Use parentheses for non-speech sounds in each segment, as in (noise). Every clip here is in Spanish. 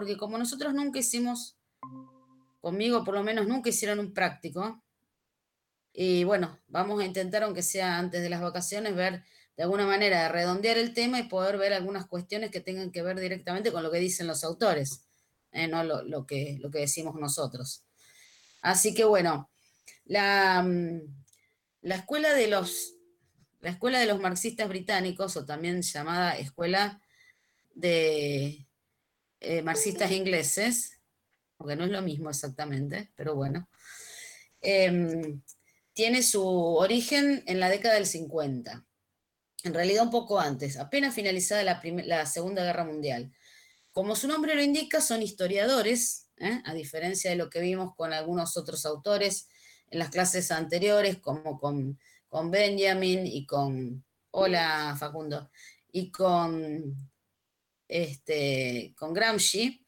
porque como nosotros nunca hicimos, conmigo por lo menos nunca hicieron un práctico, y bueno, vamos a intentar, aunque sea antes de las vacaciones, ver de alguna manera de redondear el tema y poder ver algunas cuestiones que tengan que ver directamente con lo que dicen los autores, eh, no lo, que, lo que decimos nosotros. Así que bueno, la, mm, la escuela de los la escuela de los marxistas británicos, o también llamada escuela de eh, marxistas ingleses, porque no es lo mismo exactamente, pero bueno, em, tiene su origen en la década del 50, en realidad un poco antes, apenas finalizada la, la Segunda Guerra Mundial. Como su nombre lo indica, son historiadores, ¿eh? a diferencia de lo que vimos con algunos otros autores en las clases anteriores, como con con Benjamin y con, hola Facundo, y con, este, con Gramsci,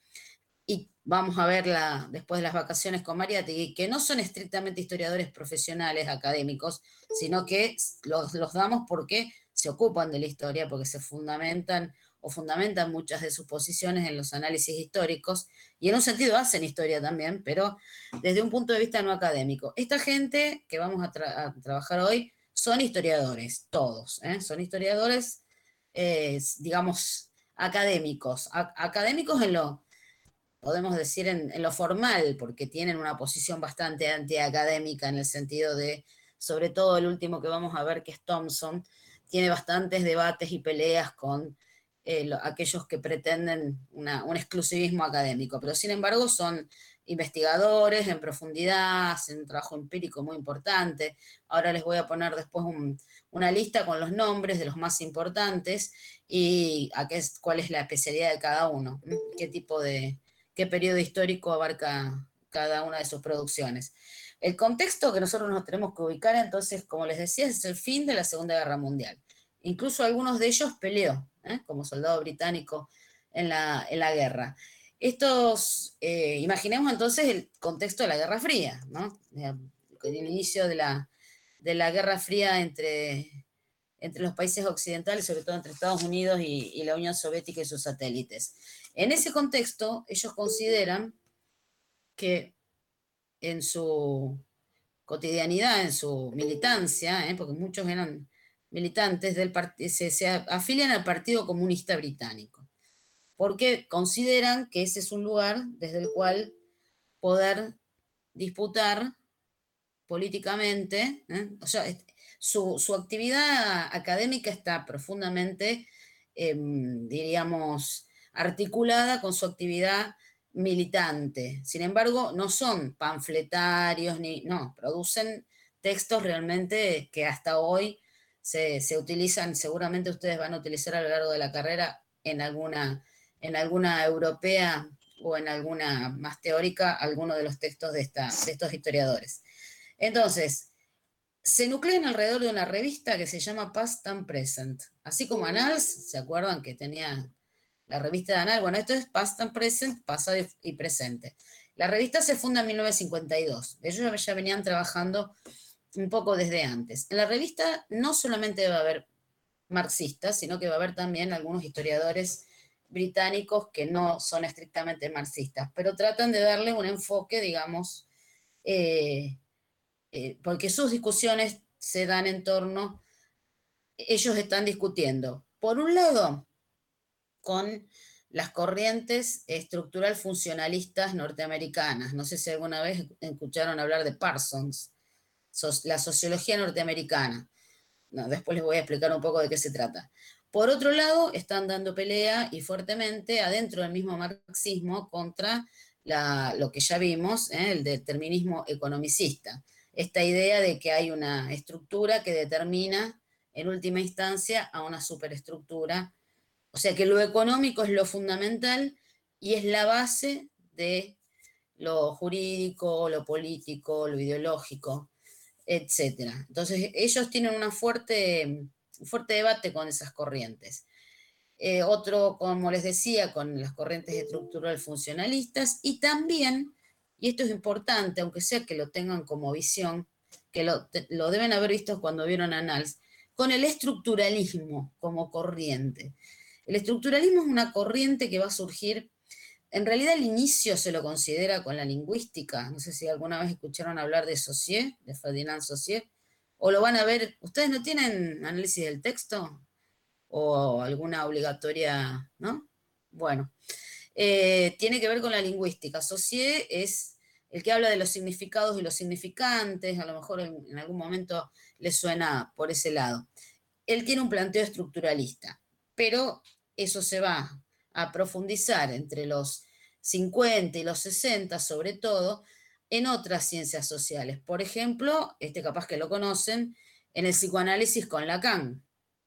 y vamos a verla después de las vacaciones con Mariategui, que no son estrictamente historiadores profesionales, académicos, sino que los, los damos porque se ocupan de la historia, porque se fundamentan o fundamentan muchas de sus posiciones en los análisis históricos y en un sentido hacen historia también, pero desde un punto de vista no académico. Esta gente que vamos a, trabajar hoy son historiadores, todos, ¿eh? son historiadores, eh, digamos, académicos, académicos en lo, podemos decir, en, en, lo formal, porque tienen una posición bastante antiacadémica en el sentido de, sobre todo el último que vamos a ver, que es Thompson, tiene bastantes debates y peleas con eh, aquellos que pretenden un exclusivismo académico, pero sin embargo son investigadores en profundidad, hacen un trabajo empírico muy importante. Ahora les voy a poner después una lista con los nombres de los más importantes y a qué es, cuál es la especialidad de cada uno, qué tipo de, qué periodo histórico abarca cada una de sus producciones. El contexto que nosotros nos tenemos que ubicar, entonces, como les decía, es el fin de la Segunda Guerra Mundial. Incluso algunos de ellos peleó ¿eh? como soldado británico en la, guerra. Estos, eh, imaginemos entonces el contexto de la Guerra Fría, ¿no? El inicio de la, Guerra Fría entre, entre los países occidentales, sobre todo entre Estados Unidos y, y la Unión Soviética y sus satélites. En ese contexto, ellos consideran que en su cotidianidad, en su militancia, ¿eh? porque muchos eran militantes del se, se afilian al Partido Comunista Británico, porque consideran que ese es un lugar desde el cual poder disputar políticamente, ¿eh? o sea, su, actividad académica está profundamente, em, diríamos, articulada con su actividad militante. Sin embargo, no son panfletarios ni, no, producen textos realmente que hasta hoy se, utilizan, seguramente ustedes van a utilizar a lo largo de la carrera en alguna, en alguna europea o en alguna más teórica, alguno de los textos de, esta, de estos historiadores. Entonces, se nuclean alrededor de una revista que se llama Past and Present. Así como Annals, ¿se acuerdan que tenía la revista de Annals? Bueno, esto es Past and Present, pasado y presente. La revista se funda en 1952. Ellos ya venían trabajando un poco desde antes. En la revista no solamente va a haber marxistas, sino que va a haber también algunos historiadores británicos que no son estrictamente marxistas, pero tratan de darle un enfoque, digamos, eh, eh, porque sus discusiones se dan en torno, ellos están discutiendo, por un lado, con las corrientes estructural funcionalistas norteamericanas. No sé si alguna vez escucharon hablar de Parsons, la sociología norteamericana. después les voy a explicar un poco de qué se trata. Por otro lado, están dando pelea y fuertemente adentro del mismo marxismo contra lo que ya vimos, ¿eh? el determinismo economicista. Esta idea de que hay una estructura que determina en última instancia a una superestructura. O sea que lo económico es lo fundamental y es la base de lo jurídico, lo político, lo ideológico etcétera. Entonces, ellos tienen fuerte, un fuerte debate con esas corrientes. Eh, otro, como les decía, con las corrientes estructural funcionalistas y también, y esto es importante, aunque sea que lo tengan como visión, que lo, lo deben haber visto cuando vieron Annals, con el estructuralismo como corriente. El estructuralismo es una corriente que va a surgir en realidad el inicio se lo considera con la lingüística. No sé si alguna vez escucharon hablar de Saussure, de Ferdinand Saussure, o lo van a ver. ¿Ustedes no tienen análisis del texto? ¿O alguna obligatoria, no? Bueno, eh, tiene que ver con la lingüística. Saussure es el que habla de los significados y los significantes, a lo mejor en, algún momento le suena por ese lado. Él tiene un planteo estructuralista, pero eso se va a profundizar entre los 50 y los 60 sobre todo en otras ciencias sociales. Por ejemplo, este capaz que lo conocen, en el psicoanálisis con Lacan.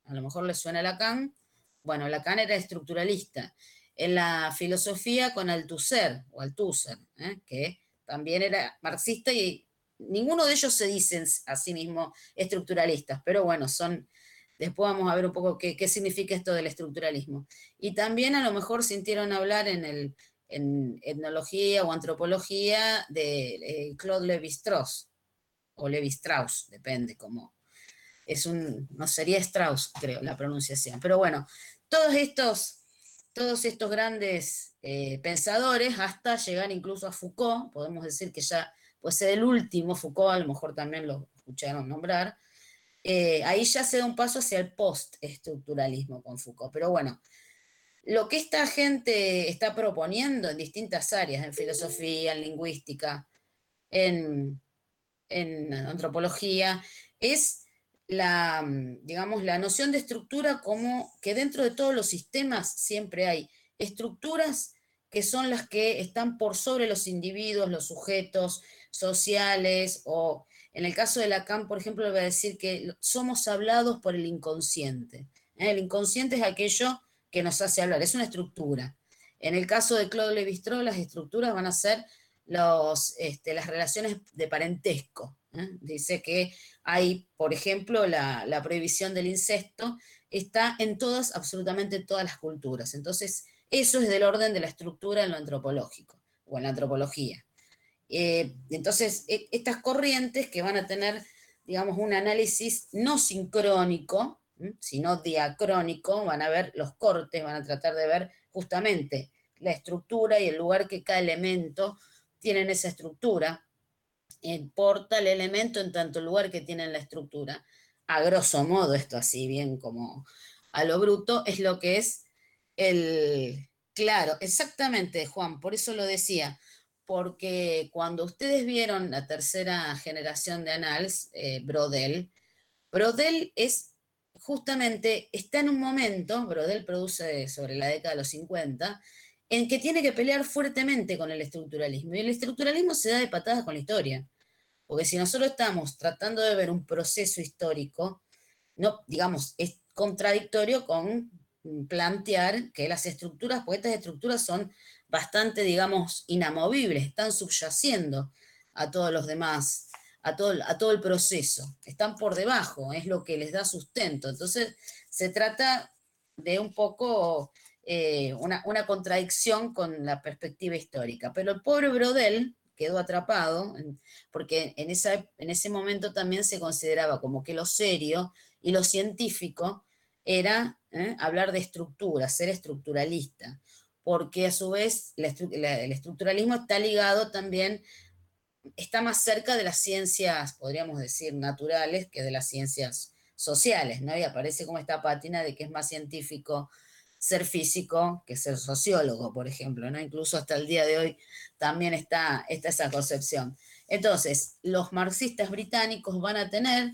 A lo mejor les suena Lacan. Bueno, Lacan era estructuralista. En la filosofía con Althusser, o Althusser, ¿eh? que también era marxista y ninguno de ellos se dicen a sí mismo estructuralistas, pero bueno, son Después vamos a ver un poco qué, significa esto del estructuralismo. Y también a lo mejor sintieron hablar en, el, en etnología o antropología de eh, Claude Lévi-Strauss, o Lévi-Strauss, depende cómo. Es un, no sería Strauss, creo, la pronunciación. Pero bueno, todos estos, todos estos grandes eh, pensadores, hasta llegar incluso a Foucault, podemos decir que ya puede ser el último, Foucault a lo mejor también lo escucharon nombrar, eh, ahí ya se da un paso hacia el post-estructuralismo con Foucault. Pero bueno, lo que esta gente está proponiendo en distintas áreas, en filosofía, en lingüística, en, antropología, es la, digamos, la noción de estructura como que dentro de todos los sistemas siempre hay estructuras que son las que están por sobre los individuos, los sujetos sociales o en el caso de Lacan, por ejemplo, le voy a decir que somos hablados por el inconsciente. ¿eh? El inconsciente es aquello que nos hace hablar, es una estructura. En el caso de Claude Lévi-Strauss, las estructuras van a ser este, las relaciones de parentesco. ¿eh? Dice que hay, por ejemplo, la, la, prohibición del incesto, está en todas, absolutamente todas las culturas. Entonces, eso es del orden de la estructura en lo antropológico o en la antropología. Eh, entonces, e, estas corrientes que van a tener, digamos, un análisis no sincrónico, sino diacrónico, van a ver los cortes, van a tratar de ver justamente la estructura y el lugar que cada elemento tiene en esa estructura. Importa el elemento en tanto lugar que tiene en la estructura. A grosso modo, esto así bien como a lo bruto, es lo que es el... Claro, exactamente, Juan, por eso lo decía porque cuando ustedes vieron la tercera generación de Annals, eh, Brodel, Brodel es justamente, está en un momento, Brodel produce sobre la década de los 50, en que tiene que pelear fuertemente con el estructuralismo. Y el estructuralismo se da de patadas con la historia. Porque si nosotros estamos tratando de ver un proceso histórico, no, digamos, es contradictorio con plantear que las estructuras, porque estas estructuras son bastante, digamos, inamovibles, están subyaciendo a todos los demás, a todo, a todo el proceso, están por debajo, es lo que les da sustento. Entonces, se trata de un poco eh, una, contradicción con la perspectiva histórica. Pero el pobre Brodel quedó atrapado, porque en, esa, en ese momento también se consideraba como que lo serio y lo científico era ¿eh? hablar de estructura, ser estructuralista porque a su vez el estructuralismo está ligado también, está más cerca de las ciencias, podríamos decir, naturales que de las ciencias sociales, ¿no? Y aparece como esta pátina de que es más científico ser físico que ser sociólogo, por ejemplo, ¿no? Incluso hasta el día de hoy también está, esa concepción. Entonces, los marxistas británicos van a tener,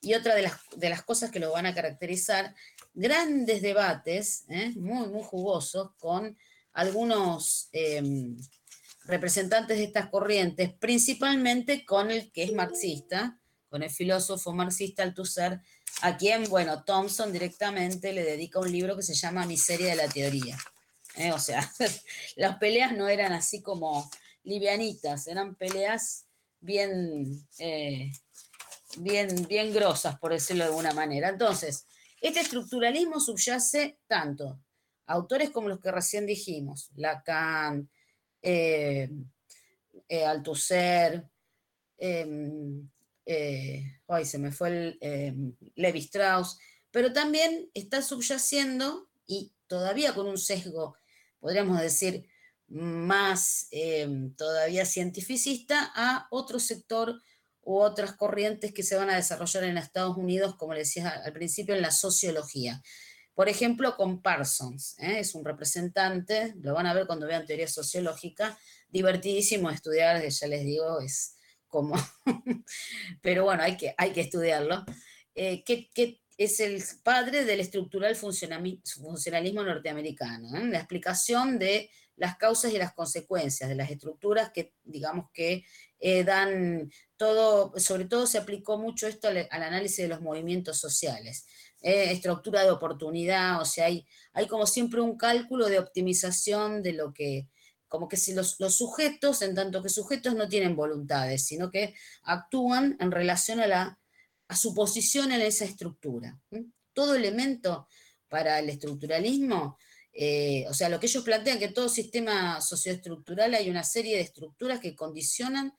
y otra de las, de las cosas que lo van a caracterizar, grandes debates, ¿eh? muy, muy jugosos, con algunos em, representantes de estas corrientes, principalmente con el que es marxista, con el filósofo marxista Althusser, a quien, bueno, Thompson directamente le dedica un libro que se llama Miseria de la Teoría. ¿eh? O sea, (laughs) las peleas no eran así como livianitas, eran peleas bien, eh, bien, bien grosas, por decirlo de alguna manera. Entonces, este estructuralismo subyace tanto autores como los que recién dijimos, Lacan, eh, eh Althusser, eh, se me fue el em, Levi Strauss, pero también está subyaciendo y todavía con un sesgo, podríamos decir, más em, todavía cientificista a otro sector u otras corrientes que se van a desarrollar en Estados Unidos, como le decía al principio, en la sociología. Por ejemplo, con Parsons, ¿eh? es un representante, lo van a ver cuando vean teoría sociológica, divertidísimo estudiar, ya les digo, es como, (laughs) pero bueno, hay que, hay que estudiarlo, eh, que, es el padre del estructural funcionalismo norteamericano, ¿eh? la explicación de las causas y las consecuencias de las estructuras que, digamos que eh, dan todo, sobre todo se aplicó mucho esto al, análisis de los movimientos sociales. estructura de oportunidad, o sea, hay, hay como siempre un cálculo de optimización de lo que, como que si los, sujetos, en tanto que sujetos no tienen voluntades, sino que actúan en relación a, la, a su posición en esa estructura. Todo elemento para el estructuralismo, eh, o sea, lo que ellos plantean que todo sistema socioestructural hay una serie de estructuras que condicionan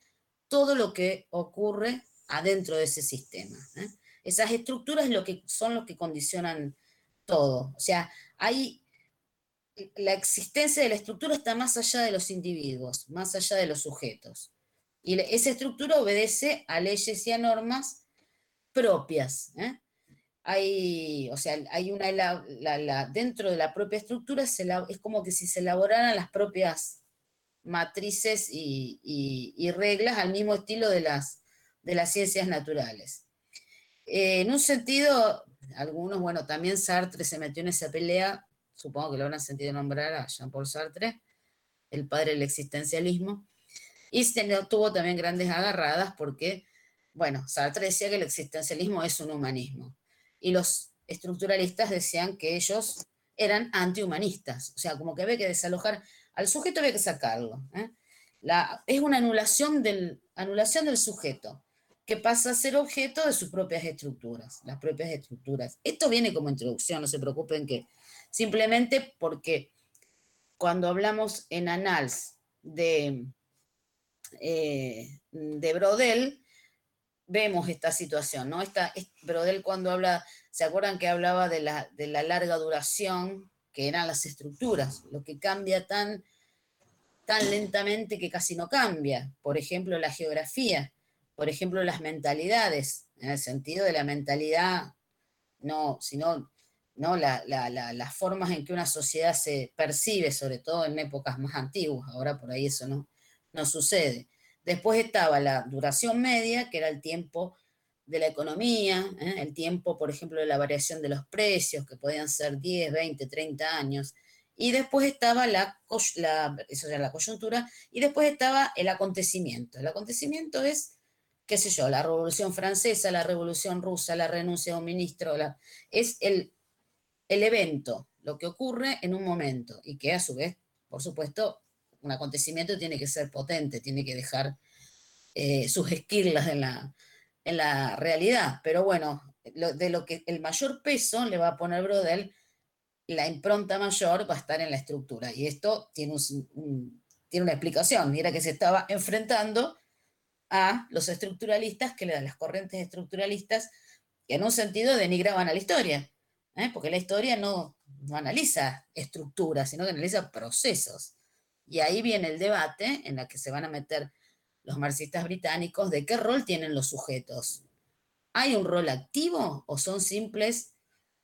todo lo que ocurre adentro de ese sistema. ¿eh? Esas estructuras lo que, son los que condicionan todo. O sea, hay la existencia de la estructura está más allá de los individuos, más allá de los sujetos. Y esa estructura obedece a leyes y a normas propias. ¿eh? Hay, o sea, hay una, dentro de la propia estructura es como que si se elaboraran las propias matrices y, reglas al mismo estilo de las, de las ciencias naturales. Eh, en un sentido, algunos, bueno, también Sartre se metió en esa pelea supongo que lo habrán sentido nombrar a Jean-Paul Sartre, el padre del existencialismo, y tuvo también grandes agarradas porque, bueno, Sartre decía que el existencialismo es un humanismo, y los estructuralistas decían que ellos eran antihumanistas, o sea, como que había que desalojar al sujeto, había que sacarlo. ¿eh? Es una anulación del, anulación del sujeto que pasa a ser objeto de sus propias estructuras, las propias estructuras. Esto viene como introducción, no se preocupen que simplemente porque cuando hablamos en Annals de, eh, de Brodel, vemos esta situación, ¿no? Esta, Brodel cuando habla, ¿se acuerdan que hablaba de la, de la larga duración que eran las estructuras? Lo que cambia tan, tan lentamente que casi no cambia. Por ejemplo, la geografía, por ejemplo, las mentalidades, en el sentido de la mentalidad, no, sino ¿no? las formas en que una sociedad se percibe, sobre todo en épocas más antiguas, ahora por ahí eso no, no sucede. Después estaba la duración media, que era el tiempo de la economía, ¿eh? el tiempo, por ejemplo, de la variación de los precios, que podían ser 10, 20, 30 años. Y después estaba la, la, eso la coyuntura, y después estaba el acontecimiento. El acontecimiento es, qué sé yo, la Revolución Francesa, la Revolución Rusa, la renuncia de un ministro, es el el evento, lo que ocurre en un momento y que a su vez, por supuesto, un acontecimiento tiene que ser potente, tiene que dejar eh, sus esquirlas en la, en la realidad. Pero bueno, de lo que el mayor peso le va a poner Brodel, la impronta mayor va a estar en la estructura. Y esto tiene, tiene una explicación. Mira que se estaba enfrentando a los estructuralistas, que las corrientes estructuralistas, que en un sentido denigraban a la historia. ¿Eh? porque la historia no, analiza estructuras, sino que analiza procesos. Y ahí viene el debate en el que se van a meter los marxistas británicos de qué rol tienen los sujetos. ¿Hay un rol activo o son simples,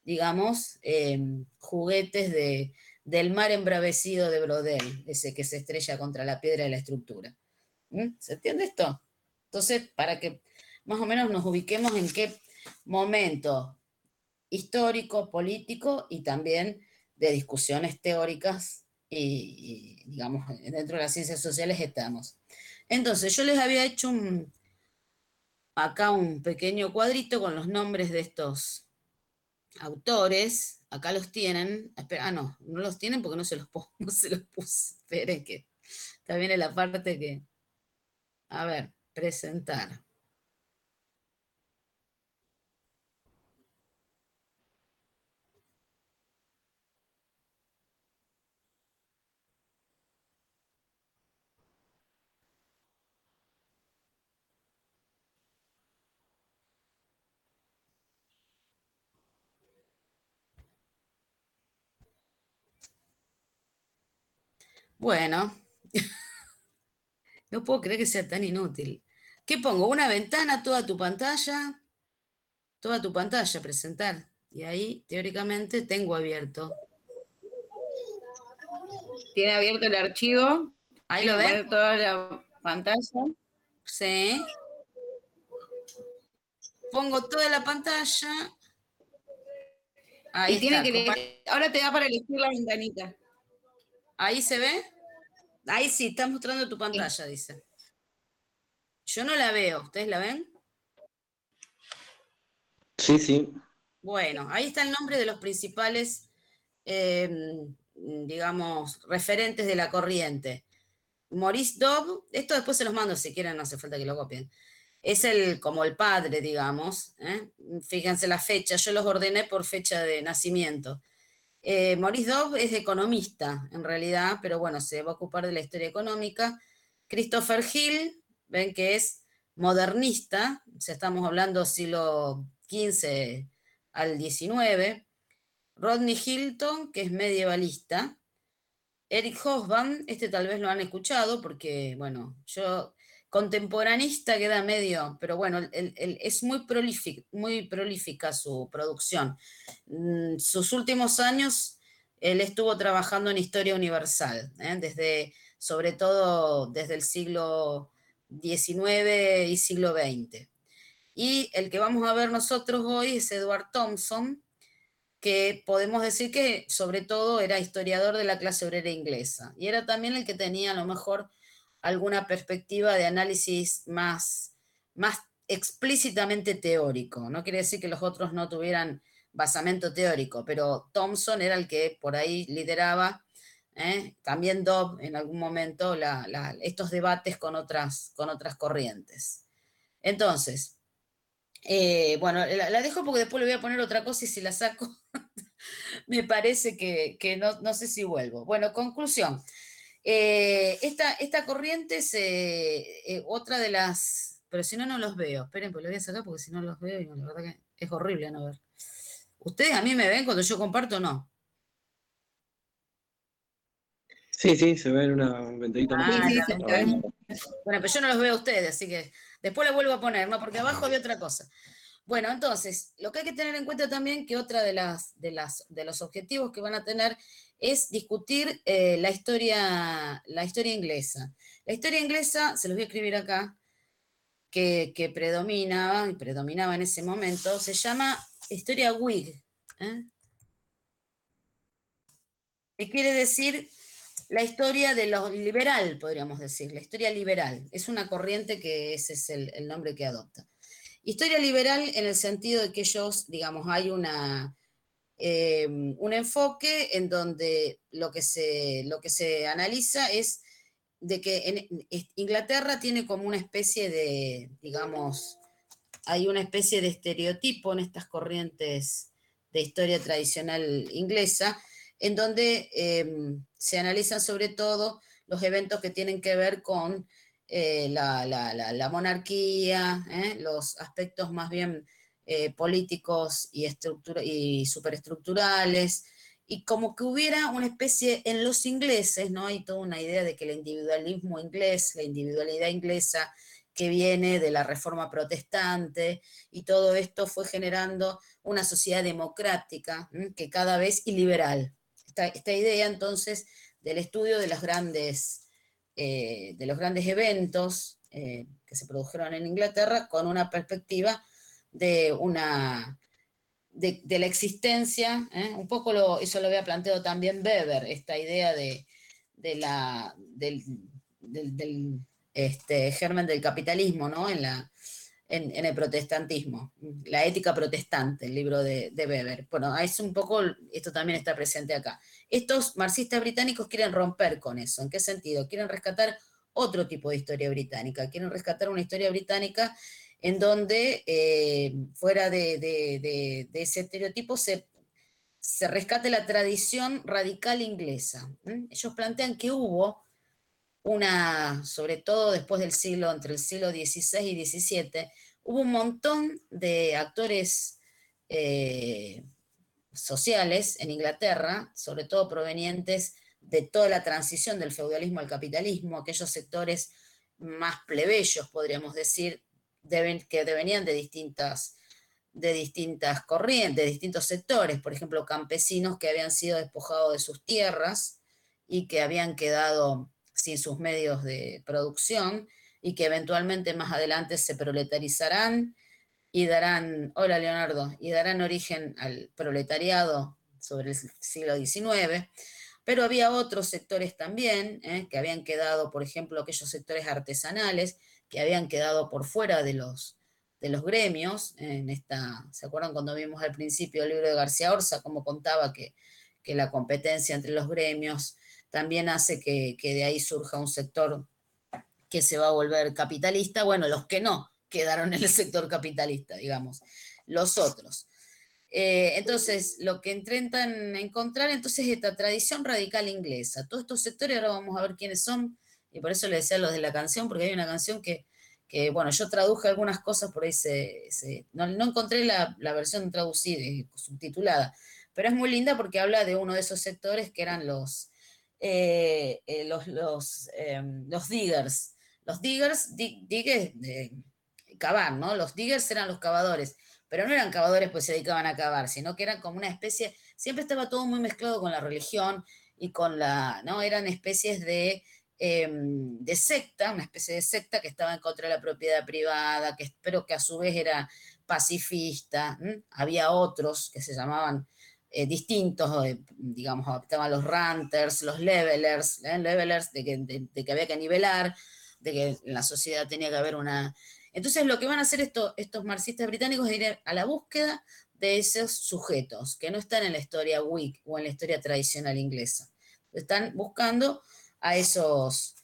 digamos, em, juguetes de, del mar embravecido de Brodel, ese que se estrella contra la piedra de la estructura? ¿Mm? ¿Se entiende esto? Entonces, para que más o menos nos ubiquemos en qué momento histórico, político y también de discusiones teóricas y, digamos, dentro de las ciencias sociales estamos. Entonces, yo les había hecho un, acá un pequeño cuadrito con los nombres de estos autores. Acá los tienen. ah, no, no los tienen porque no se los, (laughs) se los puse. Esperen que también es la parte que... A ver, presentar. Bueno, (laughs) no puedo creer que sea tan inútil. ¿Qué pongo? Una ventana, toda tu pantalla, toda tu pantalla, presentar. Y ahí, teóricamente, tengo abierto. Tiene abierto el archivo. Ahí lo ven. Toda la pantalla. Sí. Pongo toda la pantalla. Ahí y tiene que ahora te da para elegir la ventanita. ¿Ahí se ve? Ahí sí, está mostrando tu pantalla, dice. Yo no la veo, ¿ustedes la ven? Sí, sí. Bueno, ahí está el nombre de los principales, em, digamos, referentes de la corriente. Maurice Dobb, esto después se los mando si quieren, no hace falta que lo copien. Es el, como el padre, digamos. ¿eh? Fíjense la fecha, yo los ordené por fecha de nacimiento. Eh, Maurice Dobb es economista, en realidad, pero bueno, se va a ocupar de la historia económica. Christopher Hill, ven que es modernista, sea, estamos hablando siglo XV al XIX. Rodney Hilton, que es medievalista. Eric Hobsbawm, este tal vez lo han escuchado porque, bueno, yo contemporanista queda medio, pero bueno, es muy, prolífica su producción. Mm, sus últimos años, él estuvo trabajando en historia universal, ¿eh? desde, sobre todo desde el siglo XIX y siglo XX. Y el que vamos a ver nosotros hoy es Edward Thompson, que podemos decir que sobre todo era historiador de la clase obrera inglesa y era también el que tenía a lo mejor alguna perspectiva de análisis más, más explícitamente teórico. No quiere decir que los otros no tuvieran basamento teórico, pero Thompson era el que por ahí lideraba, ¿eh? también Dobb en algún momento, estos debates con otras, con otras corrientes. Entonces, eh, bueno, la, dejo porque después le voy a poner otra cosa y si la saco, (laughs) me parece que, no, no sé si vuelvo. Bueno, conclusión. Eh, esta, corriente es eh, otra de las. Pero si no, no los veo. Esperen, pues lo voy a sacar porque si no los veo, y la verdad que es horrible no ver. ¿Ustedes a mí me ven cuando yo comparto o no? Sí, sí, se ve en una ventanita. Ah, bueno, pero yo no los veo a ustedes, así que después les vuelvo a poner, ¿no? Porque abajo había otra cosa. Bueno, entonces, lo que hay que tener en cuenta también que otra de las, de los objetivos que van a tener es discutir eh, la, historia, la historia inglesa. La historia inglesa, se los voy a escribir acá, que, predominaba, predominaba en ese momento, se llama historia Whig. ¿eh? ¿Qué quiere decir la historia de lo liberal, podríamos decir, la historia liberal. Es una corriente que ese es el nombre que adopta. Historia liberal en el sentido de que ellos, digamos, hay una, Em, un enfoque en donde lo que, se, lo que se analiza es de que en Inglaterra tiene como una especie de, digamos, hay una especie de estereotipo en estas corrientes de historia tradicional inglesa, en donde em, se analizan sobre todo los eventos que tienen que ver con eh, la, monarquía, ¿eh? los aspectos más bien eh, políticos y, y superestructurales, y como que hubiera una especie en los ingleses, ¿no? Hay toda una idea de que el individualismo inglés, la individualidad inglesa que viene de la reforma protestante, y todo esto fue generando una sociedad democrática que cada vez y liberal. Esta, idea entonces del estudio de los grandes, eh, de los grandes eventos eh, que se produjeron en Inglaterra con una perspectiva de una de, la existencia, ¿eh? un poco eso lo había planteado también Weber, esta idea de, la, del, este, germen del capitalismo ¿no? en, la, en, el protestantismo, la ética protestante, el libro de, de, Weber. Bueno, es un poco, esto también está presente acá. Estos marxistas británicos quieren romper con eso. ¿En qué sentido? Quieren rescatar otro tipo de historia británica, quieren rescatar una historia británica en donde eh, fuera de, ese estereotipo se, rescate la tradición radical inglesa. Ellos plantean que hubo una, sobre todo después del siglo, entre el siglo XVI y XVII, hubo un montón de actores eh, sociales en Inglaterra, sobre todo provenientes de toda la transición del feudalismo al capitalismo, aquellos sectores más plebeyos, podríamos decir, que devenían de distintas, de distintas corrientes, de distintos sectores, por ejemplo, campesinos que habían sido despojados de sus tierras y que habían quedado sin sus medios de producción y que eventualmente más adelante se proletarizarán y darán, hola Leonardo, y darán origen al proletariado sobre el siglo XIX, pero había otros sectores también ¿eh? que habían quedado, por ejemplo, aquellos sectores artesanales que habían quedado por fuera de los, de los gremios. En esta, ¿Se acuerdan cuando vimos al principio el libro de García Orza, cómo contaba que, que la competencia entre los gremios también hace que, que de ahí surja un sector que se va a volver capitalista? Bueno, los que no quedaron en el sector capitalista, digamos, los otros. Eh, entonces, lo que intentan encontrar entonces es esta tradición radical inglesa. Todos estos sectores, ahora vamos a ver quiénes son, y por eso le decía los de la canción, porque hay una canción que, que bueno, yo traduje algunas cosas, por ahí se, no, encontré la, versión traducida, subtitulada, pero es muy linda porque habla de uno de esos sectores que eran los, eh, eh, los, los, em, los, diggers. Los diggers, diggers de cavar, ¿no? Los diggers eran los cavadores pero no eran cavadores pues se dedicaban a cavar, sino que eran como una especie, siempre estaba todo muy mezclado con la religión y con la, ¿no? Eran especies de, em, de secta, una especie de secta que estaba en contra de la propiedad privada, que, pero que a su vez era pacifista. Había otros que se llamaban eh, distintos, eh, digamos, estaban los ranters, los levelers, ¿eh? levelers de que, de que había que nivelar, de que en la sociedad tenía que haber una entonces lo que van a hacer estos marxistas británicos es ir a la búsqueda de esos sujetos que no están en la historia Whig o en la historia tradicional inglesa. Están buscando a esos,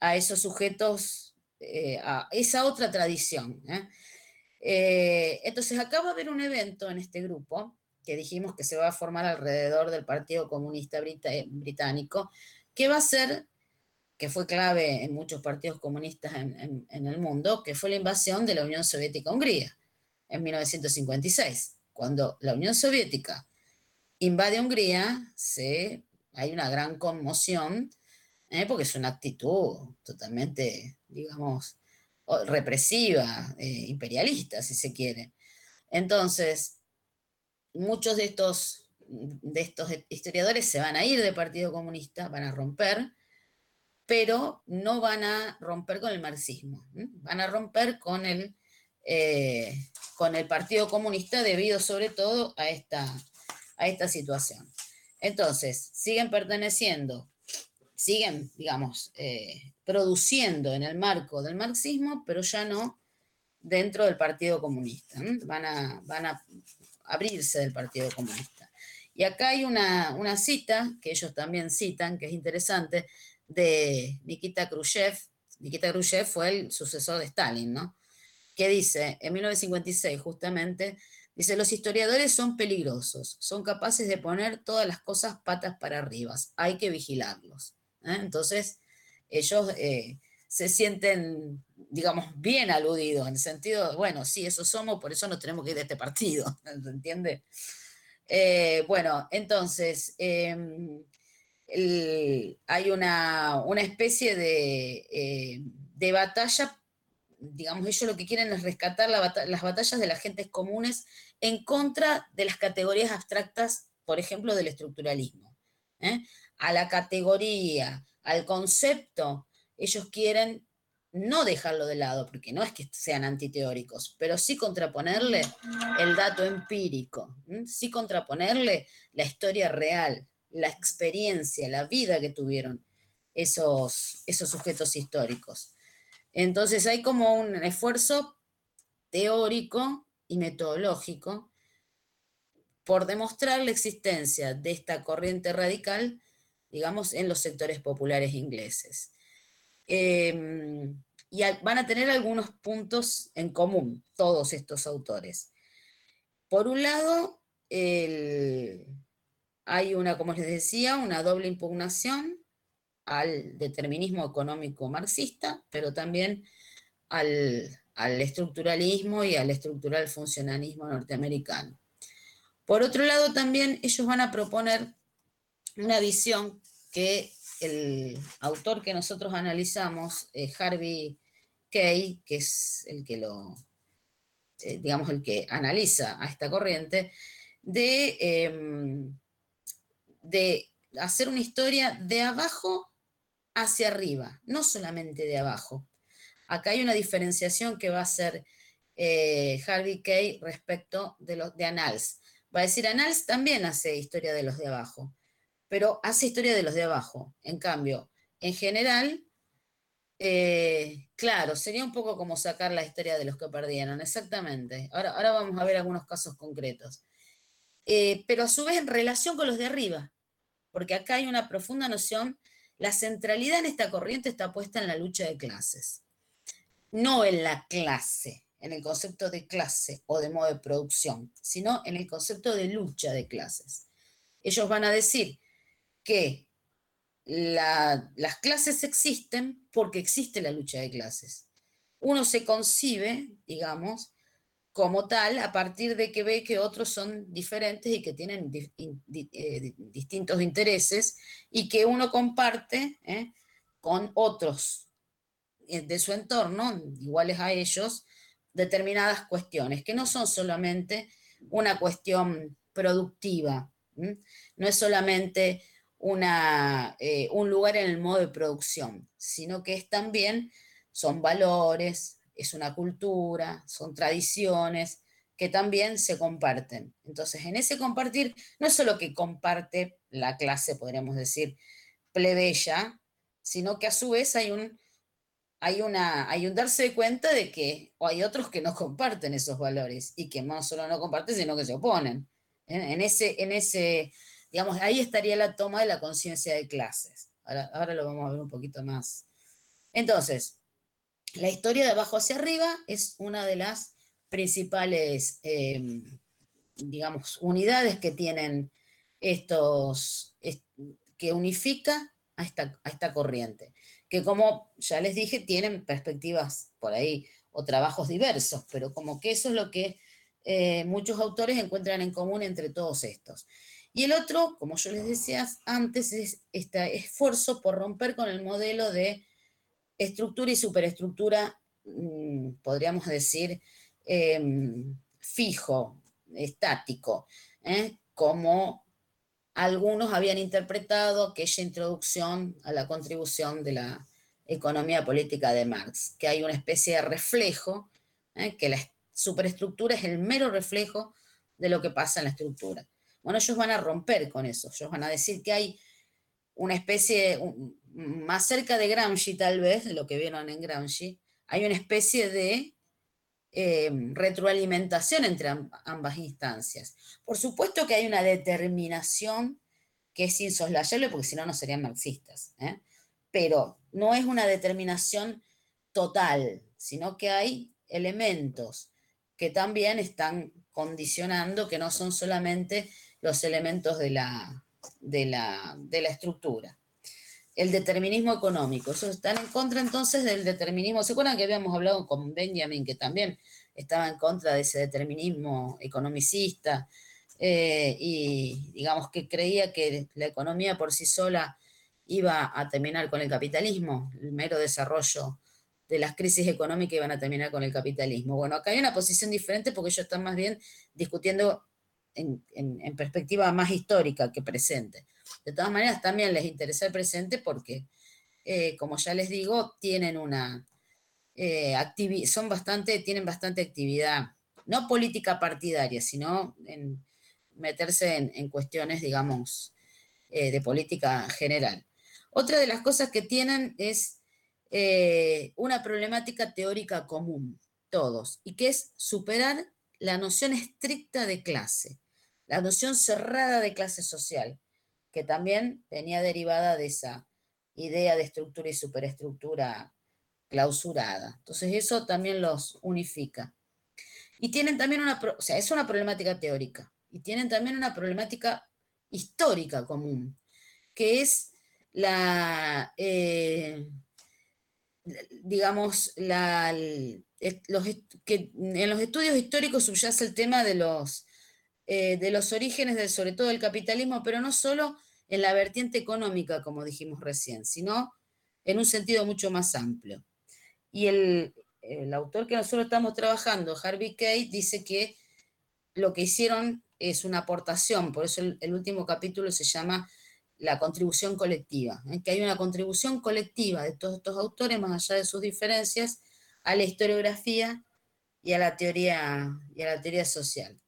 a esos sujetos, eh, a esa otra tradición. ¿eh? Entonces acá va a haber un evento en este grupo que dijimos que se va a formar alrededor del Partido Comunista Británico, que va a ser que fue clave en muchos partidos comunistas en, el mundo, que fue la invasión de la Unión Soviética a Hungría en 1956. Cuando la Unión Soviética invade Hungría, se, hay una gran conmoción, ¿eh? porque es una actitud totalmente, digamos, represiva, eh, imperialista, si se quiere. Entonces, muchos de estos, de estos historiadores se van a ir del Partido Comunista, van a romper, pero no van a romper con el marxismo, van a romper con el, eh, con el Partido Comunista debido sobre todo a esta, a esta situación. Entonces, siguen perteneciendo, siguen, digamos, eh, produciendo en el marco del marxismo, pero ya no dentro del Partido Comunista. Van, a, van a abrirse del Partido Comunista. Y acá hay una, una cita que ellos también citan, que es interesante, de Nikita Khrushchev. Nikita Khrushchev fue el sucesor de Stalin, ¿no? Que dice, en 1956 justamente, dice, los historiadores son peligrosos, son capaces de poner todas las cosas patas para arriba, hay que vigilarlos. ¿eh? Entonces, ellos eh, se sienten, digamos, bien aludidos, en el sentido, bueno, sí, eso somos, por eso nos tenemos que ir de este partido, (laughs) ¿se entiende? Eh, bueno, entonces, em, hay una, especie eh, de, batalla, digamos, ellos lo que quieren es rescatar las batallas de las gentes comunes en contra de las categorías abstractas, por ejemplo, del estructuralismo. ¿eh? A la categoría, al concepto, ellos quieren no dejarlo de lado, porque no es que sean antiteóricos, pero sí contraponerle el dato empírico, sí contraponerle la historia real, la experiencia, la vida que tuvieron esos, esos sujetos históricos. Entonces hay como un esfuerzo teórico y metodológico por demostrar la existencia de esta corriente radical, digamos, en los sectores populares ingleses. Em, y van a tener algunos puntos en común, todos estos autores. Por un lado, hay una, como les decía, una doble impugnación al determinismo económico marxista, pero también al, estructuralismo y al estructural funcionalismo norteamericano. Por otro lado, también ellos van a proponer una visión que el autor que nosotros analizamos, eh, Harvey Kay, que es el que lo, eh, digamos, el que analiza a esta corriente, de, em, de hacer una historia de abajo hacia arriba, no solamente de abajo. Acá hay una diferenciación que va a hacer eh, Harvey Kay respecto de los de Annals. Va a decir, Annals también hace historia de los de abajo, pero hace historia de los de abajo. En cambio, en general, eh, claro, sería un poco como sacar la historia de los que perdieron, exactamente. Ahora, ahora vamos a ver algunos casos concretos. Eh, pero a su vez en relación con los de arriba, porque acá hay una profunda noción, la centralidad en esta corriente está puesta en la lucha de clases, no en la clase, en el concepto de clase o de modo de producción, sino en el concepto de lucha de clases. Ellos van a decir que las clases existen porque existe la lucha de clases. Uno se concibe, digamos, como tal a partir de que ve que otros son diferentes y que tienen eh, distintos intereses y que uno comparte ¿eh? con otros eh, de su entorno, iguales a ellos, determinadas cuestiones, que no son solamente una cuestión productiva, no es solamente una, eh, un lugar en el modo de producción, sino que es también, son valores, es una cultura, son tradiciones que también se comparten. Entonces, en ese compartir, no es solo que comparte la clase, podríamos decir, plebeya, sino que a su vez hay un, hay, una, hay un darse cuenta de que hay otros que no comparten esos valores y que no solo no comparten, sino que se oponen. En, ese, en ese Digamos, ahí estaría la toma de la conciencia de clases. Ahora, lo vamos a ver un poquito más. Entonces, la historia de abajo hacia arriba es una de las principales, em, digamos, unidades que tienen estos, que unifica a esta, a esta corriente, que como ya les dije, tienen perspectivas por ahí o trabajos diversos, pero como que eso es lo que eh, muchos autores encuentran en común entre todos estos. Y el otro, como yo les decía antes, es este esfuerzo por romper con el modelo de estructura y superestructura, mm, podríamos decir, em, fijo, estático, ¿eh? como algunos habían interpretado aquella introducción a la contribución de la economía política de Marx, que hay una especie de reflejo, ¿eh? que la superestructura es el mero reflejo de lo que pasa en la estructura. Bueno, ellos van a romper con eso, ellos van a decir que hay una especie, más cerca de Gramsci tal vez, lo que vieron en Gramsci, hay una especie de eh, retroalimentación entre ambas instancias. Por supuesto que hay una determinación que es insoslayable, porque si no, no serían marxistas, ¿eh? pero no es una determinación total, sino que hay elementos que también están condicionando, que no son solamente los elementos de la, de la, estructura. El determinismo económico, eso están en contra entonces del determinismo. ¿Se acuerdan que habíamos hablado con Benjamin, que también estaba en contra de ese determinismo economicista eh, y digamos que creía que la economía por sí sola iba a terminar con el capitalismo, el mero desarrollo de las crisis económicas iban a terminar con el capitalismo. Bueno, acá hay una posición diferente porque ellos están más bien discutiendo en, perspectiva más histórica que presente. De todas maneras, también les interesa el presente porque, eh, como ya les digo, tienen una eh, son bastante, tienen bastante actividad, no política partidaria, sino en meterse en, cuestiones, digamos, eh, de política general. Otra de las cosas que tienen es una problemática teórica común, todos, y que es superar la noción estricta de clase la noción cerrada de clase social, que también venía derivada de esa idea de estructura y superestructura clausurada. Entonces eso también los unifica. Y tienen también una, o sea, es una problemática teórica, y tienen también una problemática histórica común, que es la, eh, digamos, la, los, que en los estudios históricos subyace el tema de los eh, de los orígenes, de, sobre todo del capitalismo, pero no solo en la vertiente económica, como dijimos recién, sino en un sentido mucho más amplio. Y el, autor que nosotros estamos trabajando, Harvey Kate, dice que lo que hicieron es una aportación, por eso el, último capítulo se llama la contribución colectiva, ¿eh? que hay una contribución colectiva de todos estos autores, más allá de sus diferencias, a la historiografía y a la teoría, y a la teoría social.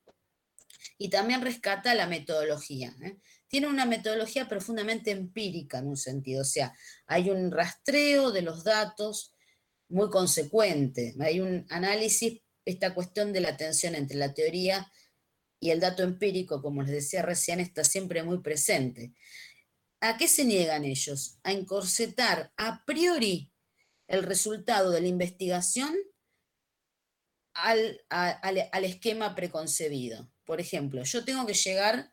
Y también rescata la metodología. ¿eh? Tiene una metodología profundamente empírica en un sentido, o sea, hay un rastreo de los datos muy consecuente, hay un análisis, esta cuestión de la tensión entre la teoría y el dato empírico, como les decía recién, está siempre muy presente. ¿A qué se niegan ellos? A encorsetar a priori el resultado de la investigación al, al, esquema preconcebido. Por ejemplo, yo tengo que llegar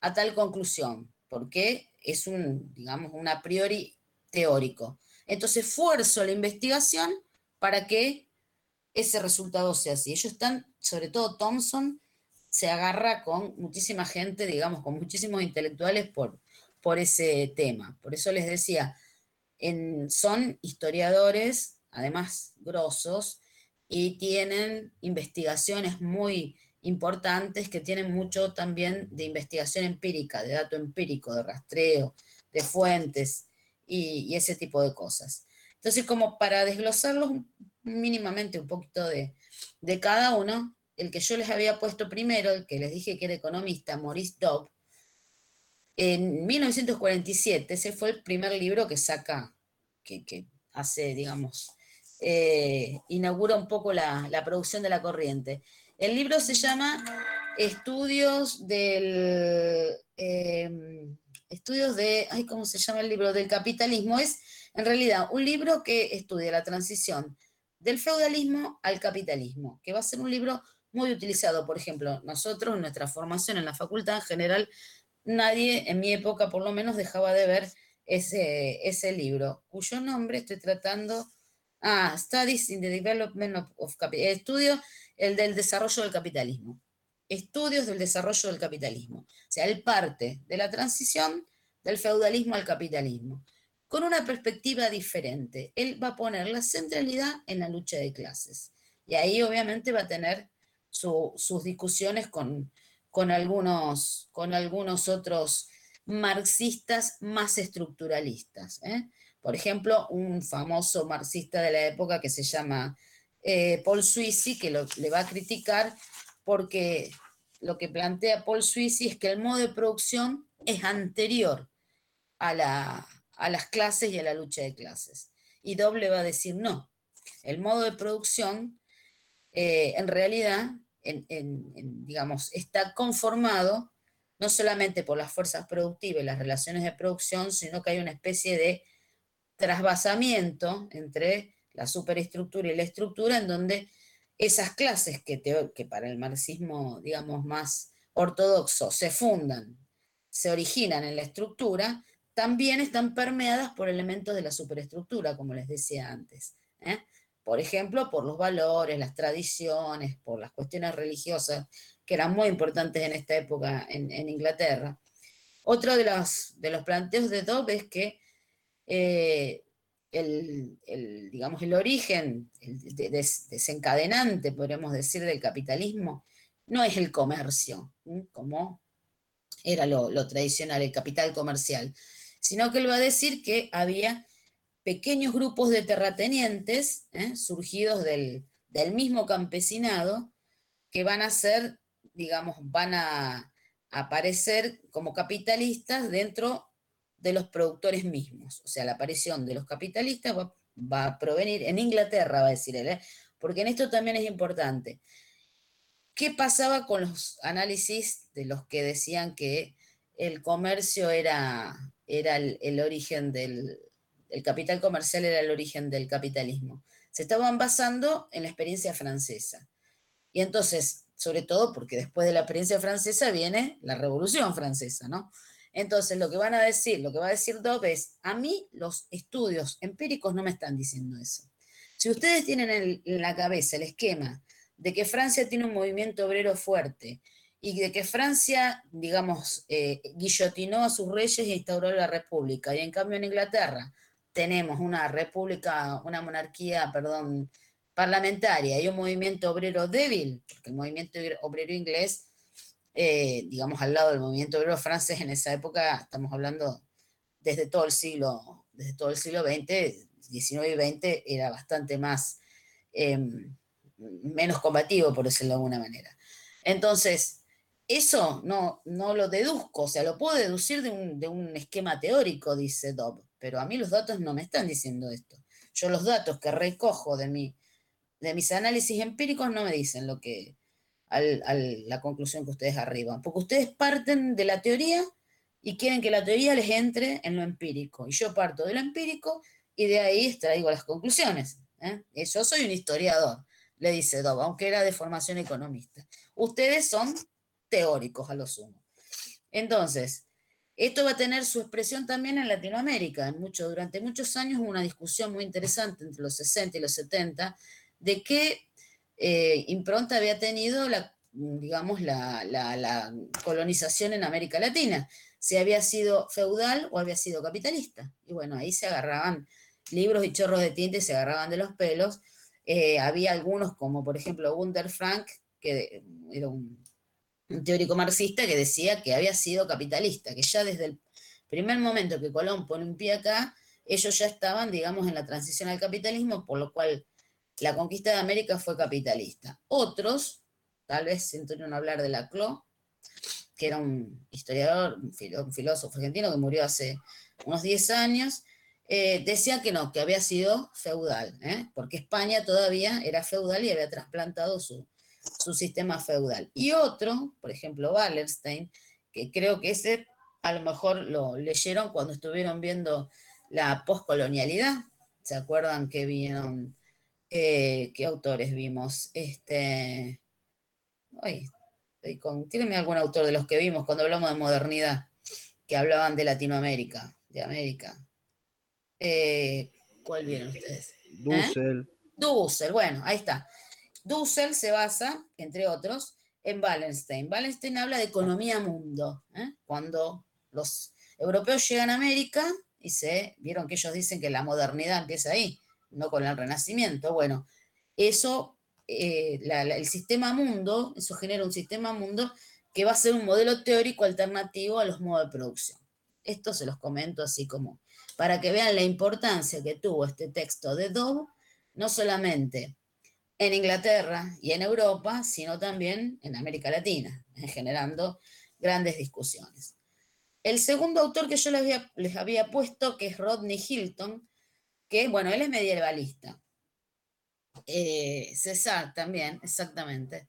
a tal conclusión, porque es un, digamos, un a priori teórico. Entonces, esfuerzo la investigación para que ese resultado sea así. Ellos están, sobre todo Thompson, se agarra con muchísima gente, digamos, con muchísimos intelectuales por, por ese tema. Por eso les decía, son historiadores, además grosos, y tienen investigaciones muy importantes que tienen mucho también de investigación empírica, de dato empírico, de rastreo, de fuentes y, ese tipo de cosas. Entonces, como para desglosarlos mínimamente un poquito de, de cada uno, el que yo les había puesto primero, el que les dije que era economista, Maurice Dobb, en 1947, ese fue el primer libro que saca, que, hace, digamos, eh, inaugura un poco la, producción de la corriente. El libro se llama Estudios del... Em, estudios de, ay, ¿cómo se llama el libro? Del capitalismo. Es en realidad un libro que estudia la transición del feudalismo al capitalismo, que va a ser un libro muy utilizado. Por ejemplo, nosotros en nuestra formación en la facultad en general, nadie en mi época por lo menos dejaba de ver ese, ese libro, cuyo nombre estoy tratando, ah, Studies in the Development of, el del desarrollo del capitalismo, estudios del desarrollo del capitalismo. O sea, él parte de la transición del feudalismo al capitalismo, con una perspectiva diferente. Él va a poner la centralidad en la lucha de clases. Y ahí obviamente va a tener sus discusiones con, con, algunos, con algunos otros marxistas más estructuralistas. ¿eh? Por ejemplo, un famoso marxista de la época que se llama eh, Paul Suisi, que le va a criticar porque lo que plantea Paul Suisi es que el modo de producción es anterior a, la, a las clases y a la lucha de clases. Y Doble va a decir no, el modo de producción eh, en realidad digamos, está conformado no solamente por las fuerzas productivas y las relaciones de producción, sino que hay una especie de trasvasamiento entre la superestructura y la estructura, en donde esas clases que, para el marxismo, digamos, más ortodoxo se fundan, se originan en la estructura, también están permeadas por elementos de la superestructura, como les decía antes. ¿eh? por ejemplo, por los valores, las tradiciones, por las cuestiones religiosas, que eran muy importantes en esta época en, Inglaterra. Otro de los, de los planteos de Dobb es que eh, el, digamos, el origen el desencadenante, podríamos decir, del capitalismo no es el comercio, como era lo, lo tradicional, el capital comercial, sino que él va a decir que había pequeños grupos de terratenientes ¿eh? surgidos del, mismo campesinado que van a ser, digamos, van a aparecer como capitalistas dentro de los productores mismos. O sea, la aparición de los capitalistas va, a provenir, en Inglaterra va a decir él, ¿eh? porque en esto también es importante. ¿Qué pasaba con los análisis de los que decían que el comercio era, era el origen del, el capital comercial era el origen del capitalismo. Se estaban basando en la experiencia francesa. Y entonces, sobre todo porque después de la experiencia francesa viene la Revolución Francesa, ¿no? Entonces, lo que van a decir, lo que va a decir Dobb es, a mí los estudios empíricos no me están diciendo eso. Si ustedes tienen en la cabeza el esquema de que Francia tiene un movimiento obrero fuerte y de que Francia, digamos, eh, guillotinó a sus reyes e instauró la república. Y en cambio en Inglaterra tenemos una república, una monarquía, perdón, parlamentaria y un movimiento obrero débil, porque el movimiento obrero inglés, eh, digamos, al lado del movimiento obrero francés en esa época, estamos hablando desde todo el siglo, desde todo el siglo XX, 19 y 20, era bastante más, em, menos combativo, por decirlo de alguna manera. Entonces, eso no, no lo deduzco, o sea, lo puedo deducir de un, de un esquema teórico, dice Dobb, pero a mí los datos no me están diciendo esto. Yo los datos que recojo de mi de mis análisis empíricos no me dicen lo que, la conclusión que ustedes arriban, porque ustedes parten de la teoría y quieren que la teoría les entre en lo empírico, y yo parto de lo empírico y de ahí extraigo las conclusiones. ¿eh? Yo soy un historiador, le dice Dob, aunque era de formación economista. Ustedes son teóricos a lo sumo. Entonces, esto va a tener su expresión también en Latinoamérica. En mucho, durante muchos años hubo una discusión muy interesante entre los 60 y los 70 de qué eh, impronta había tenido la, digamos, la, colonización en América Latina, si había sido feudal o había sido capitalista. Y bueno, ahí se agarraban libros y chorros de tinta y se agarraban de los pelos. Eh, había algunos, como por ejemplo Gunther Frank, que era un, un, teórico marxista, que decía que había sido capitalista, que ya desde el primer momento que Colón pone un pie acá, ellos ya estaban, digamos, en la transición al capitalismo, por lo cual la conquista de América fue capitalista. Otros, tal vez sintieron hablar de Laclau, que era un historiador, un, filósofo argentino que murió hace unos 10 años, eh, decía que no, que había sido feudal, ¿eh? porque España todavía era feudal y había trasplantado su, su sistema feudal. Y otro, por ejemplo, Wallerstein, que creo que ese a lo mejor lo leyeron cuando estuvieron viendo la poscolonialidad. ¿Se acuerdan que vieron eh, ¿Qué autores vimos? Este. Ay, con, tírenme algún autor de los que vimos cuando hablamos de modernidad, que hablaban de Latinoamérica, de América. Eh, ¿Cuál vieron ustedes? Dussel. ¿Eh? Dussel, bueno, ahí está. Dussel se basa, entre otros, en Wallenstein. Wallenstein habla de economía mundo. Cuando los europeos llegan a América y se vieron que ellos dicen que la modernidad empieza ahí no con el renacimiento. Bueno, eso, eh, el sistema mundo, eso genera un sistema mundo que va a ser un modelo teórico alternativo a los modos de producción. Esto se los comento así como para que vean la importancia que tuvo este texto de Dobb, no solamente en Inglaterra y en Europa, sino también en América Latina, eh, generando grandes discusiones. El segundo autor que yo les había, les había puesto, que es Rodney Hilton, que, bueno, él es medievalista. Eh, César también, exactamente.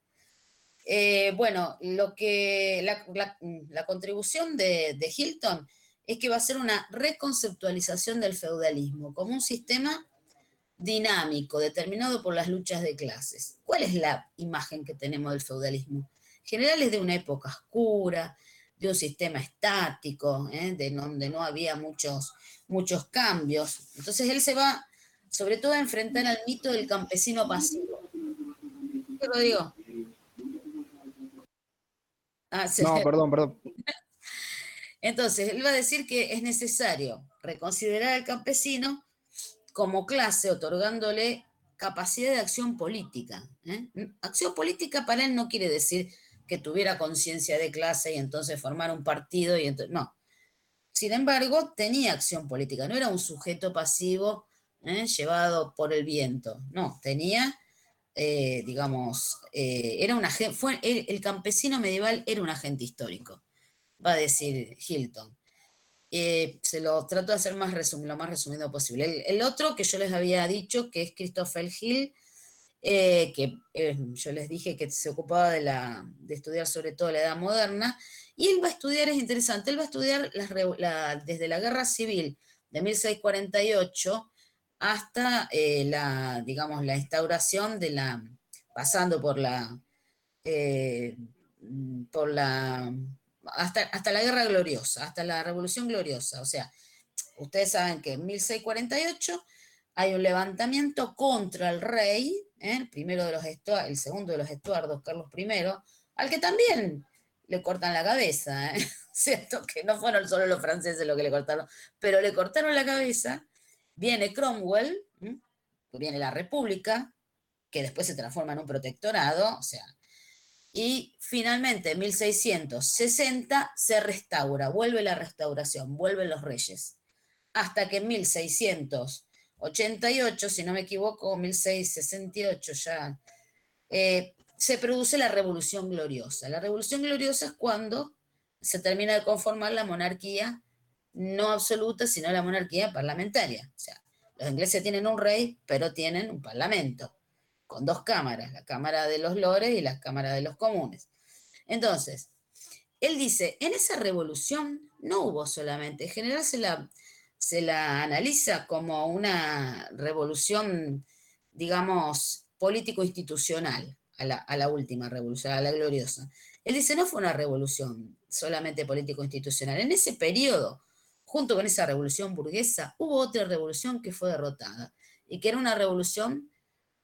Eh, bueno, lo que la, contribución de, de, Hilton es que va a ser una reconceptualización del feudalismo como un sistema dinámico, determinado por las luchas de clases. ¿Cuál es la imagen que tenemos del feudalismo? En general es de una época oscura, de un sistema estático, ¿eh? de donde no había muchos, muchos cambios. Entonces él se va, sobre todo, a enfrentar al mito del campesino pasivo. ¿Qué lo digo? Ah, no, perdón, perdón. (laughs) Entonces, él va a decir que es necesario reconsiderar al campesino como clase, otorgándole capacidad de acción política. ¿eh? Acción política para él no quiere decir que tuviera conciencia de clase y entonces formar un partido y entonces, no. Sin embargo, tenía acción política, no era un sujeto pasivo ¿eh? llevado por el viento, no, tenía, eh, digamos, eh, era un fue, el, campesino medieval era un agente histórico, va a decir Hilton. se lo trato de hacer más lo más resumido posible. El, el, otro que yo les había dicho, que es Christopher Hill, eh, que eh, yo les dije que se ocupaba de, la, de, estudiar sobre todo la edad moderna, y él va a estudiar, es interesante, él va a estudiar desde la guerra civil de 1648 hasta eh, la, digamos, la instauración de la, pasando por la, por la, hasta, hasta la guerra gloriosa, hasta la revolución gloriosa, o sea, ustedes saben que en 1648 hay un levantamiento contra el rey, ¿eh? el, primero de los el segundo de los estuardos, Carlos I, al que también le cortan la cabeza, ¿eh? (laughs) ¿cierto? Que no fueron solo los franceses los que le cortaron, pero le cortaron la cabeza. Viene Cromwell, viene la República, que después se transforma en un protectorado, o sea, y finalmente en 1660 se restaura, vuelve la restauración, vuelven los reyes, hasta que en 1688, si no me equivoco, 1668 ya, eh, se produce la Revolución Gloriosa. La Revolución Gloriosa es cuando se termina de conformar la monarquía no absoluta, sino la monarquía parlamentaria. O sea, los ingleses tienen un rey, pero tienen un parlamento, con dos cámaras, la Cámara de los Lores y la Cámara de los Comunes. Entonces, él dice, en esa revolución no hubo solamente, en general se la, se la analiza como una revolución, digamos, político-institucional a la, última revolución, a la gloriosa. Él dice, no fue una revolución solamente político-institucional. En ese periodo, junto con esa revolución burguesa, hubo otra revolución que fue derrotada y que era una revolución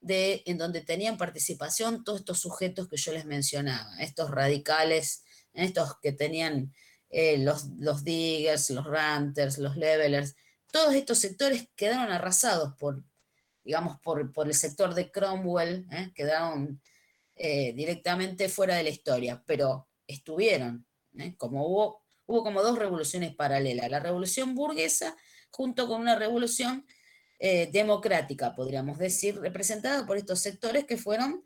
de, en donde tenían participación todos estos sujetos que yo les mencionaba, estos radicales, estos que tenían eh, los, los diggers, los ranters, los levelers, todos estos sectores quedaron arrasados por, digamos, por, por el sector de Cromwell, ¿eh? quedaron eh, directamente fuera de la historia, pero estuvieron, como hubo, hubo como dos revoluciones paralelas, la revolución burguesa junto con una revolución democrática, podríamos decir, representada por estos sectores que fueron,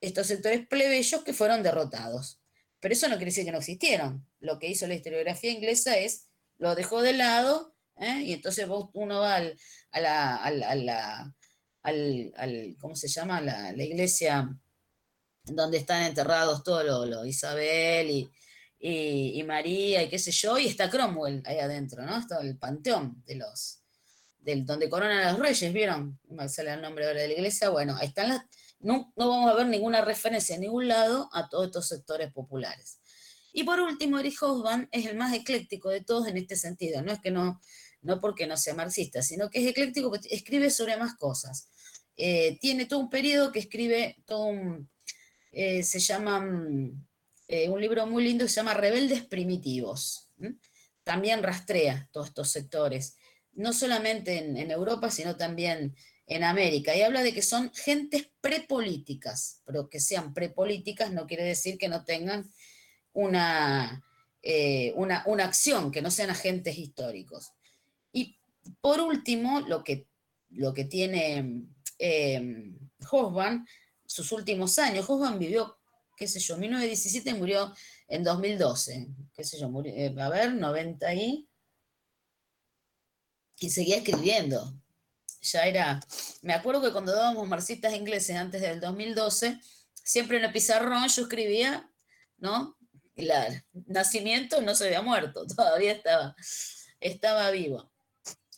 estos sectores plebeyos que fueron derrotados. Pero eso no quiere decir que no existieron. Lo que hizo la historiografía inglesa es, lo dejó de lado, y entonces uno va al, a la, al, ¿cómo se llama? La, iglesia donde están enterrados todos los Isabel y, María y qué sé yo, y está Cromwell ahí adentro, ¿no? Está el panteón de los, del, donde coronan los reyes, ¿vieron? Me sale el nombre ahora de la iglesia, bueno, están las, no, no vamos a ver ninguna referencia en ningún lado a todos estos sectores populares. Y por último, Erich Hobsbawm es el más ecléctico de todos en este sentido, no es que no, no porque no sea marxista, sino que es ecléctico porque escribe sobre más cosas. Eh, tiene todo un periodo que escribe todo un, eh, se llama, mm, eh, un libro muy lindo se llama Rebeldes Primitivos. También rastrea todos estos sectores, no solamente en, Europa, sino también en América. Y habla de que son gentes prepolíticas, pero que sean prepolíticas no quiere decir que no tengan una, eh, una, acción, que no sean agentes históricos. Y por último, lo que, lo que tiene eh, sus últimos años. Hoffman vivió, qué sé yo, 1917 murió en 2012, qué sé yo, murió, eh, a ver, 90 y... Y seguía escribiendo. Ya era, me acuerdo que cuando dábamos marxistas ingleses antes del 2012, siempre en el pizarrón yo escribía, ¿no? El nacimiento no se había muerto, (laughs) todavía estaba, estaba vivo.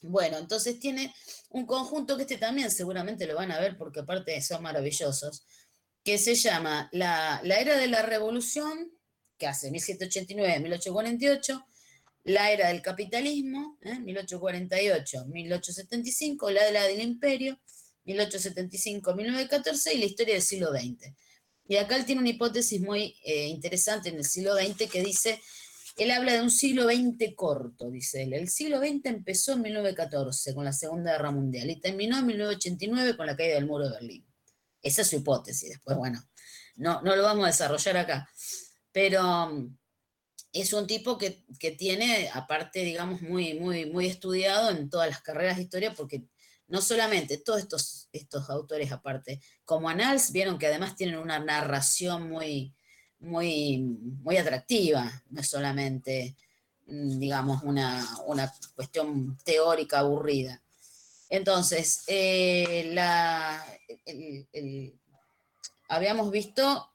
Bueno, entonces tiene un conjunto que este también seguramente lo van a ver porque aparte son maravillosos, que se llama La, Era de la Revolución, que hace 1789-1848, La Era del Capitalismo, 1848-1875, ¿eh? La Era del Imperio, 1875-1914 y la historia del siglo XX. Y acá él tiene una hipótesis muy eh, interesante en el siglo XX que dice él habla de un siglo XX corto, dice él. El siglo XX empezó en 1914 con la Segunda Guerra Mundial y terminó en 1989 con la caída del muro de Berlín. Esa es su hipótesis. Después, bueno, no, no lo vamos a desarrollar acá. Pero mm, es un tipo que, tiene, aparte, digamos, muy, muy, muy estudiado en todas las carreras de historia, porque no solamente todos estos, estos autores, aparte, como Anals, vieron que además tienen una narración muy, muy, muy atractiva, no es solamente, mm, digamos, una, cuestión teórica aburrida. Entonces, eh, habíamos visto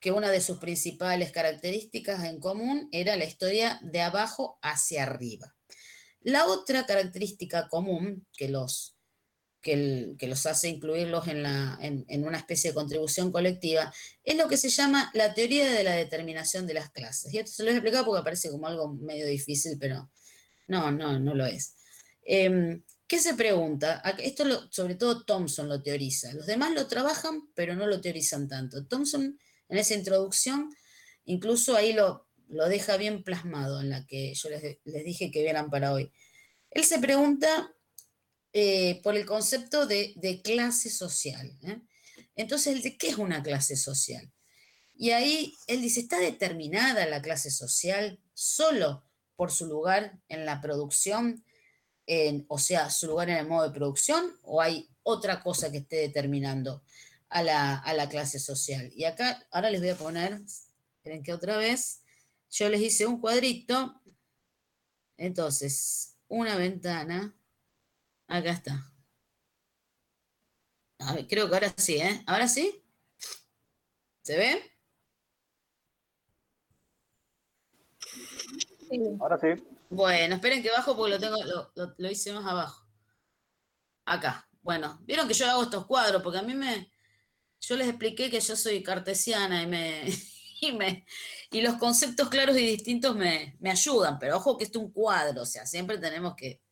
que una de sus principales características en común era la historia de abajo hacia arriba. La otra característica común que los que, los hace incluirlos en, la, en, una especie de contribución colectiva, es lo que se llama la teoría de la determinación de las clases. Y esto se lo he explicado porque parece como algo medio difícil, pero no, no, no lo es. Em, ¿Qué se pregunta? Esto sobre todo Thompson lo teoriza. Los demás lo trabajan, pero no lo teorizan tanto. Thompson, en esa introducción, Incluso ahí lo, lo deja bien plasmado en la que yo les, dije que vieran para hoy. Él se pregunta eh, por el concepto de, clase social. ¿eh? Entonces, ¿qué es una clase social? Y ahí él dice, ¿está determinada la clase social solo por su lugar en la producción, o sea, su lugar en el modo de producción, o hay otra cosa que esté determinando a la, clase social? Y acá, ahora les voy a poner, esperen que otra vez, yo les hice un cuadrito, entonces, una ventana, acá está. A ver, creo que ahora sí, ¿eh? ¿Ahora sí? ¿Se ve? Ahora sí. Bueno, esperen que bajo porque lo tengo, lo, hice más abajo. Acá. Bueno, vieron que yo hago estos cuadros porque a mí me. Yo les expliqué que yo soy cartesiana y me. (laughs) Y, me, y los conceptos claros y distintos me, ayudan, pero ojo que esto es un cuadro, o sea, siempre tenemos que,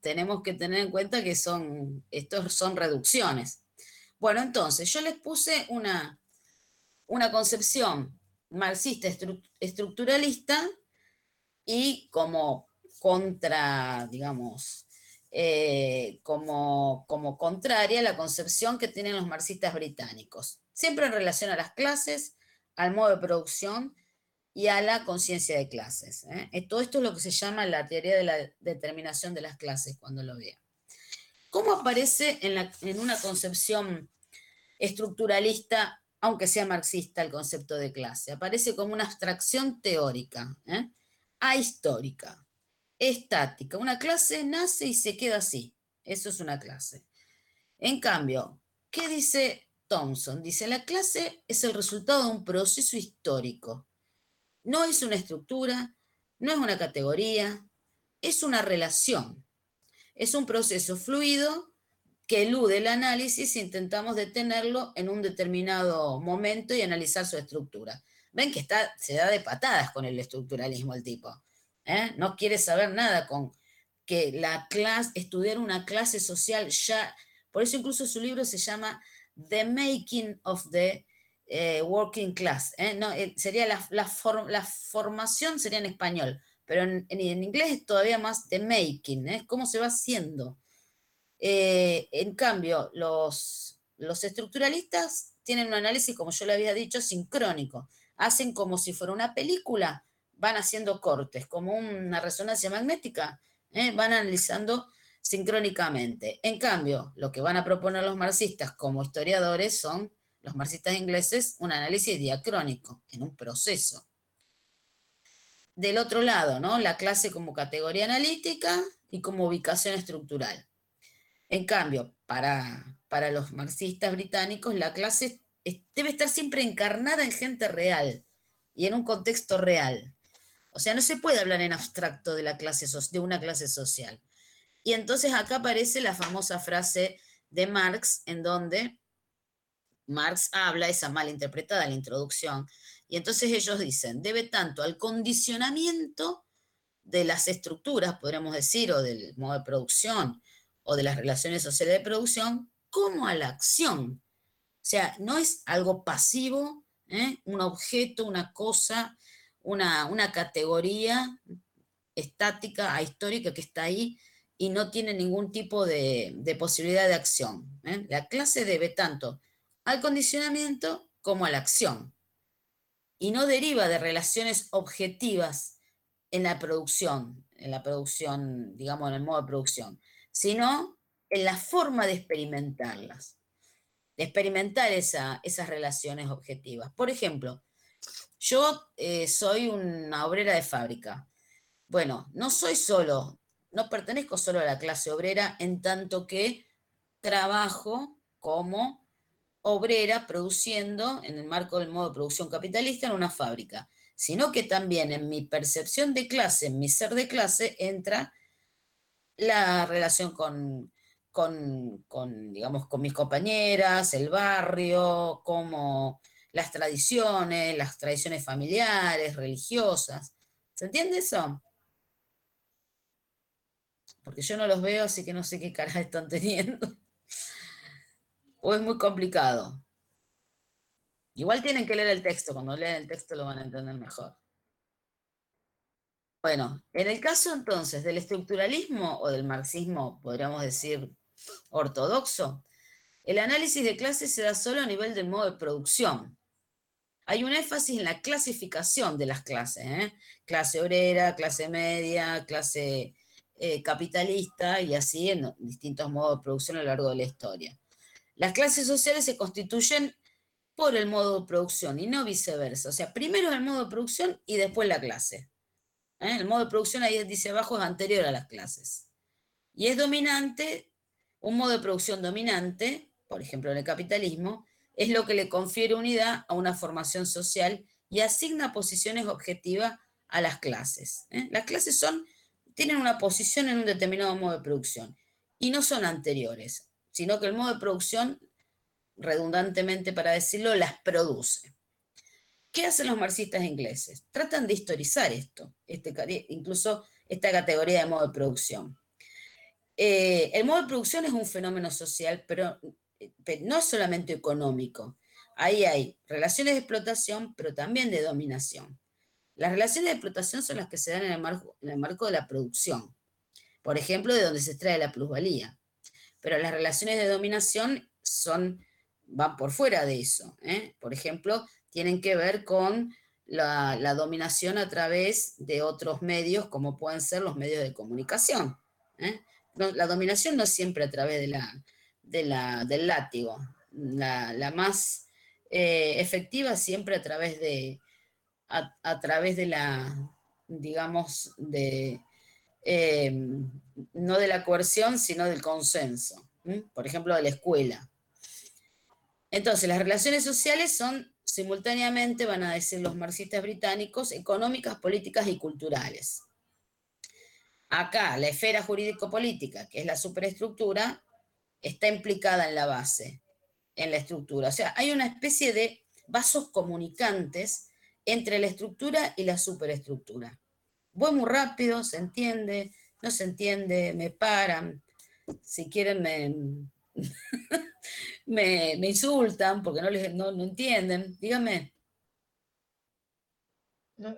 tenemos que tener en cuenta que son, estos son reducciones. Bueno, entonces, yo les puse una, una concepción marxista estructuralista y como contra, digamos, eh, como, como contraria a la concepción que tienen los marxistas británicos, siempre en relación a las clases, al modo de producción y a la conciencia de clases. ¿eh? Todo esto es lo que se llama la teoría de la determinación de las clases, cuando lo vean. ¿Cómo aparece en, la, en una concepción estructuralista, aunque sea marxista, el concepto de clase? Aparece como una abstracción teórica. ¿eh? ahistórica, estática. Una clase nace y se queda así. Eso es una clase. En cambio, ¿qué dice Thompson? Dice, la clase es el resultado de un proceso histórico. No es una estructura, no es una categoría, es una relación. Es un proceso fluido que elude el análisis si intentamos detenerlo en un determinado momento y analizar su estructura. Ven que está, se da de patadas con el estructuralismo el tipo. ¿eh? No quiere saber nada con que la clase, estudiar una clase social ya, por eso incluso su libro se llama The Making of the eh, Working Class. ¿eh? No, sería la, la, formación sería en español, pero en, inglés es todavía más The Making, ¿eh? cómo se va haciendo. en cambio, los, estructuralistas tienen un análisis, como yo le había dicho, sincrónico hacen como si fuera una película, van haciendo cortes, como una resonancia magnética, ¿eh? van analizando sincrónicamente. En cambio, lo que van a proponer los marxistas como historiadores son, los marxistas ingleses, un análisis diacrónico, en un proceso. Del otro lado, ¿no? La clase como categoría analítica y como ubicación estructural. En cambio, para, para los marxistas británicos, la clase debe estar siempre encarnada en gente real y en un contexto real. O sea, no se puede hablar en abstracto de, la clase, de una clase social. Y entonces acá aparece la famosa frase de Marx, en donde Marx habla, esa mal interpretada la introducción, y entonces ellos dicen, debe tanto al condicionamiento de las estructuras, podríamos decir, o del modo de producción, o de las relaciones sociales de producción, como a la acción o sea, no es algo pasivo, ¿eh? un objeto, una cosa, una, categoría estática, histórica que está ahí y no tiene ningún tipo de, posibilidad de acción. ¿eh? La clase debe tanto al condicionamiento como a la acción y no deriva de relaciones objetivas en la producción, en la producción, digamos, en el modo de producción, sino en la forma de experimentarlas de experimentar esas relaciones objetivas. Por ejemplo, yo eh, soy una obrera de fábrica. Bueno, no soy solo, no pertenezco solo a la clase obrera en tanto que trabajo como obrera produciendo en el marco del modo de producción capitalista en una fábrica, sino que también en mi percepción de clase, en mi ser de clase, entra la relación con, con, digamos, con mis compañeras, el barrio, como las tradiciones, las tradiciones familiares, religiosas. ¿Se entiende eso? Porque yo no los veo, así que no sé qué cara están teniendo. O es muy complicado. Igual tienen que leer el texto, cuando lean el texto lo van a entender mejor. Bueno, en el caso entonces del estructuralismo o del marxismo, podríamos decir, ortodoxo, el análisis de clases se da solo a nivel del modo de producción. Hay un énfasis en la clasificación de las clases, ¿eh? clase obrera, clase media, clase eh, capitalista y así en distintos modos de producción a lo largo de la historia. Las clases sociales se constituyen por el modo de producción y no viceversa. O sea, primero el modo de producción y después la clase. ¿eh? El modo de producción ahí dice abajo es anterior a las clases. Y es dominante, un modo de producción dominante, por ejemplo en el capitalismo, es lo que le confiere unidad a una formación social y asigna posiciones objetivas a las clases. ¿eh? Las clases son, tienen una posición en un determinado modo de producción y no son anteriores, sino que el modo de producción, redundantemente para decirlo, las produce. ¿Qué hacen los marxistas ingleses? Tratan de historizar esto, este, incluso esta categoría de modo de producción. Eh, el modo de producción es un fenómeno social, pero, no solamente económico. Ahí hay relaciones de explotación, pero también de dominación. Las relaciones de explotación son las que se dan en el marco, en el marco de la producción, por ejemplo, de donde se extrae la plusvalía. Pero las relaciones de dominación son, van por fuera de eso. ¿eh? Por ejemplo, tienen que ver con la, dominación a través de otros medios, como pueden ser los medios de comunicación. ¿eh? la dominación no es siempre a través de la, del látigo. La, más eh, efectiva siempre a través de, a, través de la, digamos, de, eh, no de la coerción, sino del consenso. Por ejemplo, de la escuela. Entonces, las relaciones sociales son simultáneamente, van a decir los marxistas británicos, económicas, políticas y culturales. Acá, la esfera jurídico-política, que es la superestructura, está implicada en la base, en la estructura. O sea, hay una especie de vasos comunicantes entre la estructura y la superestructura. Voy muy rápido, se entiende, no se entiende, me paran, si quieren me, (laughs) me, insultan porque no, les, no, entienden. Dígame.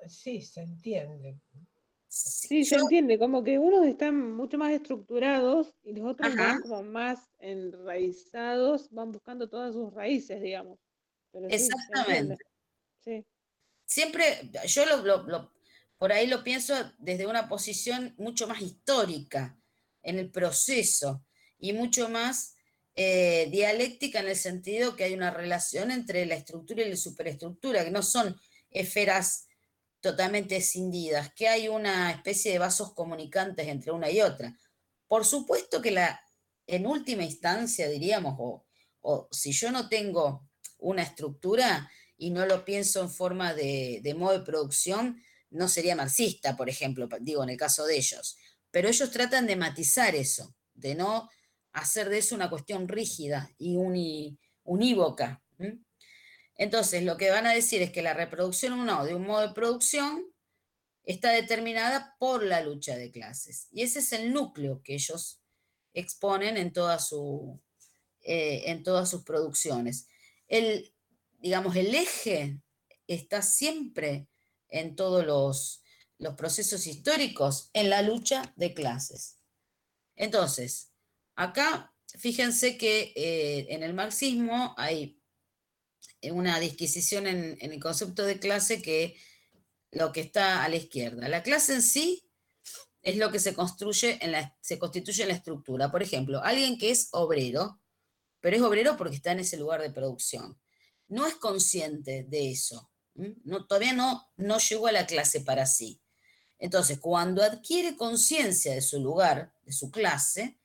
sí, se entiende. Sí, se entiende, como que unos están mucho más estructurados y los otros están como más enraizados, van buscando todas sus raíces, digamos. Exactamente. Sí, Siempre, yo lo, por ahí lo pienso desde una posición mucho más histórica en el proceso y mucho más eh, dialéctica en el sentido que hay una relación entre la estructura y la superestructura, que no son esferas totalmente escindidas, que hay una especie de vasos comunicantes entre una y otra. Por supuesto que la, en última instancia, diríamos, o, o si yo no tengo una estructura y no lo pienso en forma de, de modo de producción, no sería marxista, por ejemplo, digo en el caso de ellos. Pero ellos tratan de matizar eso, de no hacer de eso una cuestión rígida y unívoca. Entonces, lo que van a decir es que la reproducción uno de un modo de producción está determinada por la lucha de clases. Y ese es el núcleo que ellos exponen en, eh, en todas sus producciones. El, digamos, el eje está siempre en todos los, los procesos históricos en la lucha de clases. Entonces, Acá, fíjense que eh, en el marxismo hay una disquisición en, el concepto de clase que lo que está a la izquierda. La clase en sí es lo que se construye en la, se constituye en la estructura. Por ejemplo, alguien que es obrero, pero es obrero porque está en ese lugar de producción. No es consciente de eso. No, todavía no, no llegó a la clase para sí. Entonces, cuando adquiere conciencia de su lugar, de su clase,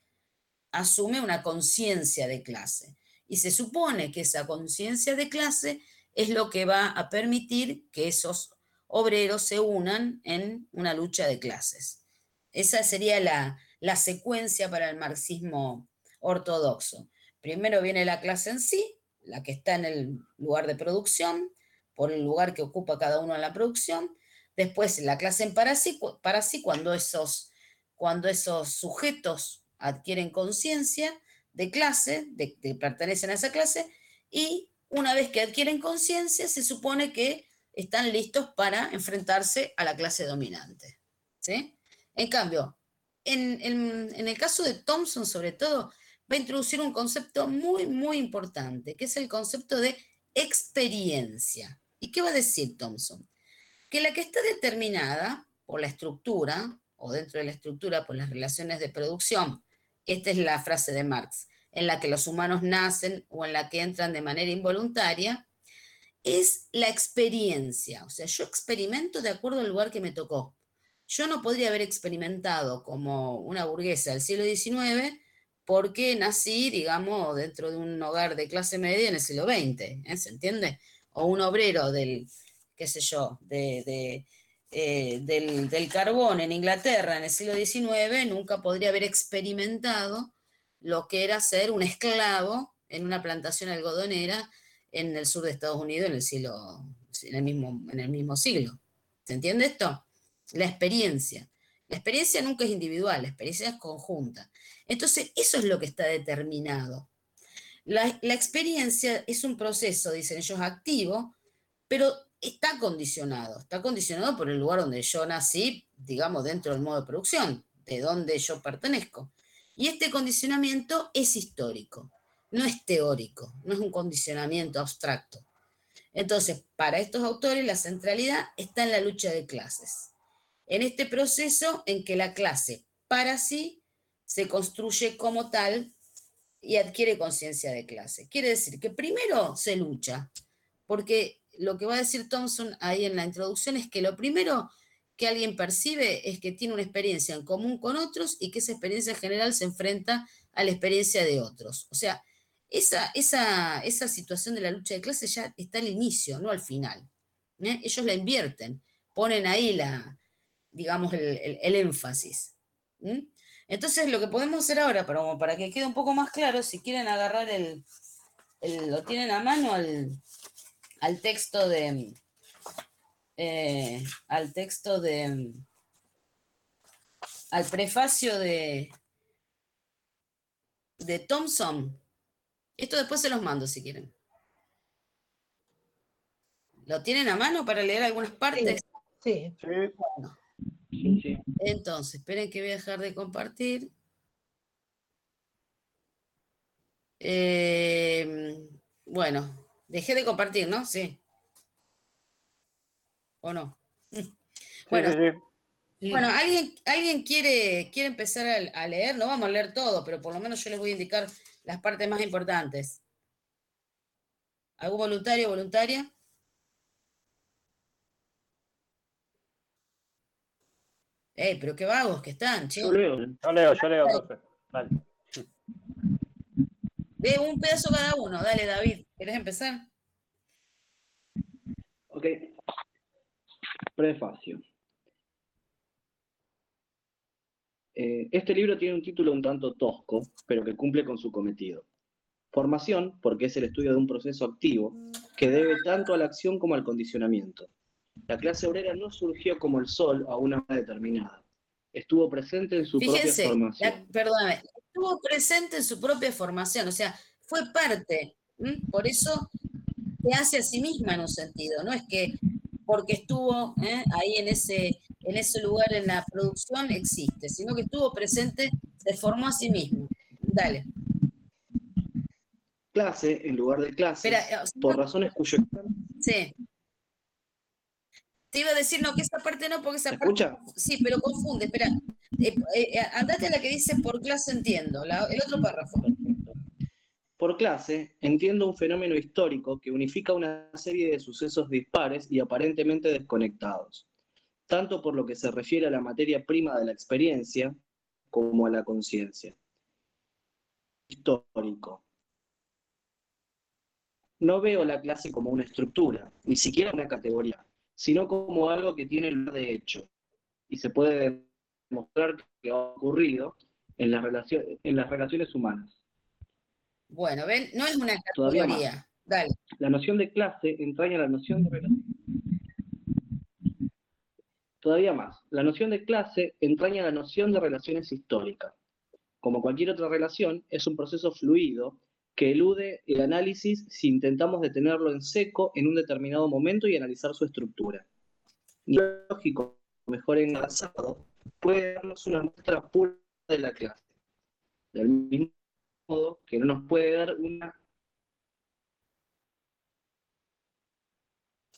asume una conciencia de clase. Y se supone que esa conciencia de clase es lo que va a permitir que esos obreros se unan en una lucha de clases. Esa sería la, la secuencia para el marxismo ortodoxo. Primero viene la clase en sí, la que está en el lugar de producción, por el lugar que ocupa cada uno en la producción. Después la clase en para sí, para sí cuando, esos, cuando esos sujetos adquieren conciencia de clase, de que pertenecen a esa clase, y una vez que adquieren conciencia, se supone que están listos para enfrentarse a la clase dominante. ¿sí? En cambio, en, en, el caso de Thompson, sobre todo, va a introducir un concepto muy, muy importante, que es el concepto de experiencia. ¿Y qué va a decir Thompson? Que la que está determinada por la estructura, o dentro de la estructura por las relaciones de producción, esta es la frase de Marx, en la que los humanos nacen o en la que entran de manera involuntaria, es la experiencia. O sea, yo experimento de acuerdo al lugar que me tocó. Yo no podría haber experimentado como una burguesa del siglo XIX porque nací, digamos, dentro de un hogar de clase media en el siglo XX, ¿eh? ¿se entiende? O un obrero del, qué sé yo, de, eh, del, carbón en Inglaterra en el siglo XIX, nunca podría haber experimentado lo que era ser un esclavo en una plantación algodonera en el sur de Estados Unidos en el siglo, en el mismo, en el mismo siglo. ¿Se entiende esto? La experiencia. La experiencia nunca es individual, la experiencia es conjunta. Entonces, eso es lo que está determinado. La, experiencia es un proceso, dicen ellos, activo, pero está condicionado. Está condicionado por el lugar donde yo nací, digamos, dentro del modo de producción, de donde yo pertenezco. Y este condicionamiento es histórico, no es teórico, no es un condicionamiento abstracto. Entonces, para estos autores la centralidad está en la lucha de clases, en este proceso en que la clase para sí se construye como tal y adquiere conciencia de clase. Quiere decir que primero se lucha, porque lo que va a decir Thompson ahí en la introducción es que lo primero que alguien percibe es que tiene una experiencia en común con otros y que esa experiencia en general se enfrenta a la experiencia de otros. O sea, esa, esa, esa situación de la lucha de clases ya está al inicio, no al final. ¿eh? Ellos la invierten, ponen ahí la, digamos, el, énfasis. Entonces, lo que podemos hacer ahora, para, para que quede un poco más claro, si quieren agarrar el, lo tienen a mano al, al texto de, eh, al texto de, al prefacio de, de Thompson. Esto después se los mando si quieren. ¿Lo tienen a mano para leer algunas partes? Sí. Entonces, esperen que voy a dejar de compartir. Eh, bueno, dejé de compartir, ¿no? Sí. ¿O no? bueno, bueno ¿alguien, ¿alguien quiere, quiere empezar a, leer? No vamos a leer todo, pero por lo menos yo les voy a indicar las partes más importantes. ¿Algún voluntario o voluntaria? ¡Ey, pero qué vagos que están, che! Yo leo, yo leo, yo leo, profe. Vale. De un pedazo cada uno. Dale, David. ¿Querés empezar? Ok. Prefacio. Eh, este libro tiene un título un tanto tosco, pero que cumple con su cometido. Formación, porque es el estudio de un proceso activo que debe tanto a la acción como al condicionamiento. La clase obrera no surgió como el sol a una hora determinada. Estuvo presente en su propia formación. perdóname, estuvo presente en su propia formación, o sea, fue parte. Por eso se hace a sí misma en un sentido, no es que porque estuvo ¿eh? ahí en ese, en ese lugar en la producción, existe, sino que estuvo presente, se formó a sí mismo. Dale. Clase en lugar de clase, eh, por razones cuyo... Sí. Te iba a decir, no, que esa parte no, porque esa parte... escucha? Sí, pero confunde, espera. Eh, andate a la que dice por clase entiendo, el otro párrafo. Por clase, entiendo un fenómeno histórico que unifica una serie de sucesos dispares y aparentemente desconectados, tanto por lo que se refiere a la materia prima de la experiencia como a la conciencia. Histórico. No veo la clase como una estructura, ni siquiera una categoría, sino como algo que tiene lugar de hecho y se puede demostrar que ha ocurrido en las, en las relaciones humanas. Bueno, ven, no es una categoría. Dale. La noción de clase entraña la noción de relación. Todavía más, la noción de clase entraña la noción de relaciones históricas. Como cualquier otra relación, es un proceso fluido que elude el análisis si intentamos detenerlo en seco en un determinado momento y analizar su estructura. Lógico, mejor enlazado, puede darnos una muestra pura de la clase. Del mismo modo que no nos puede dar una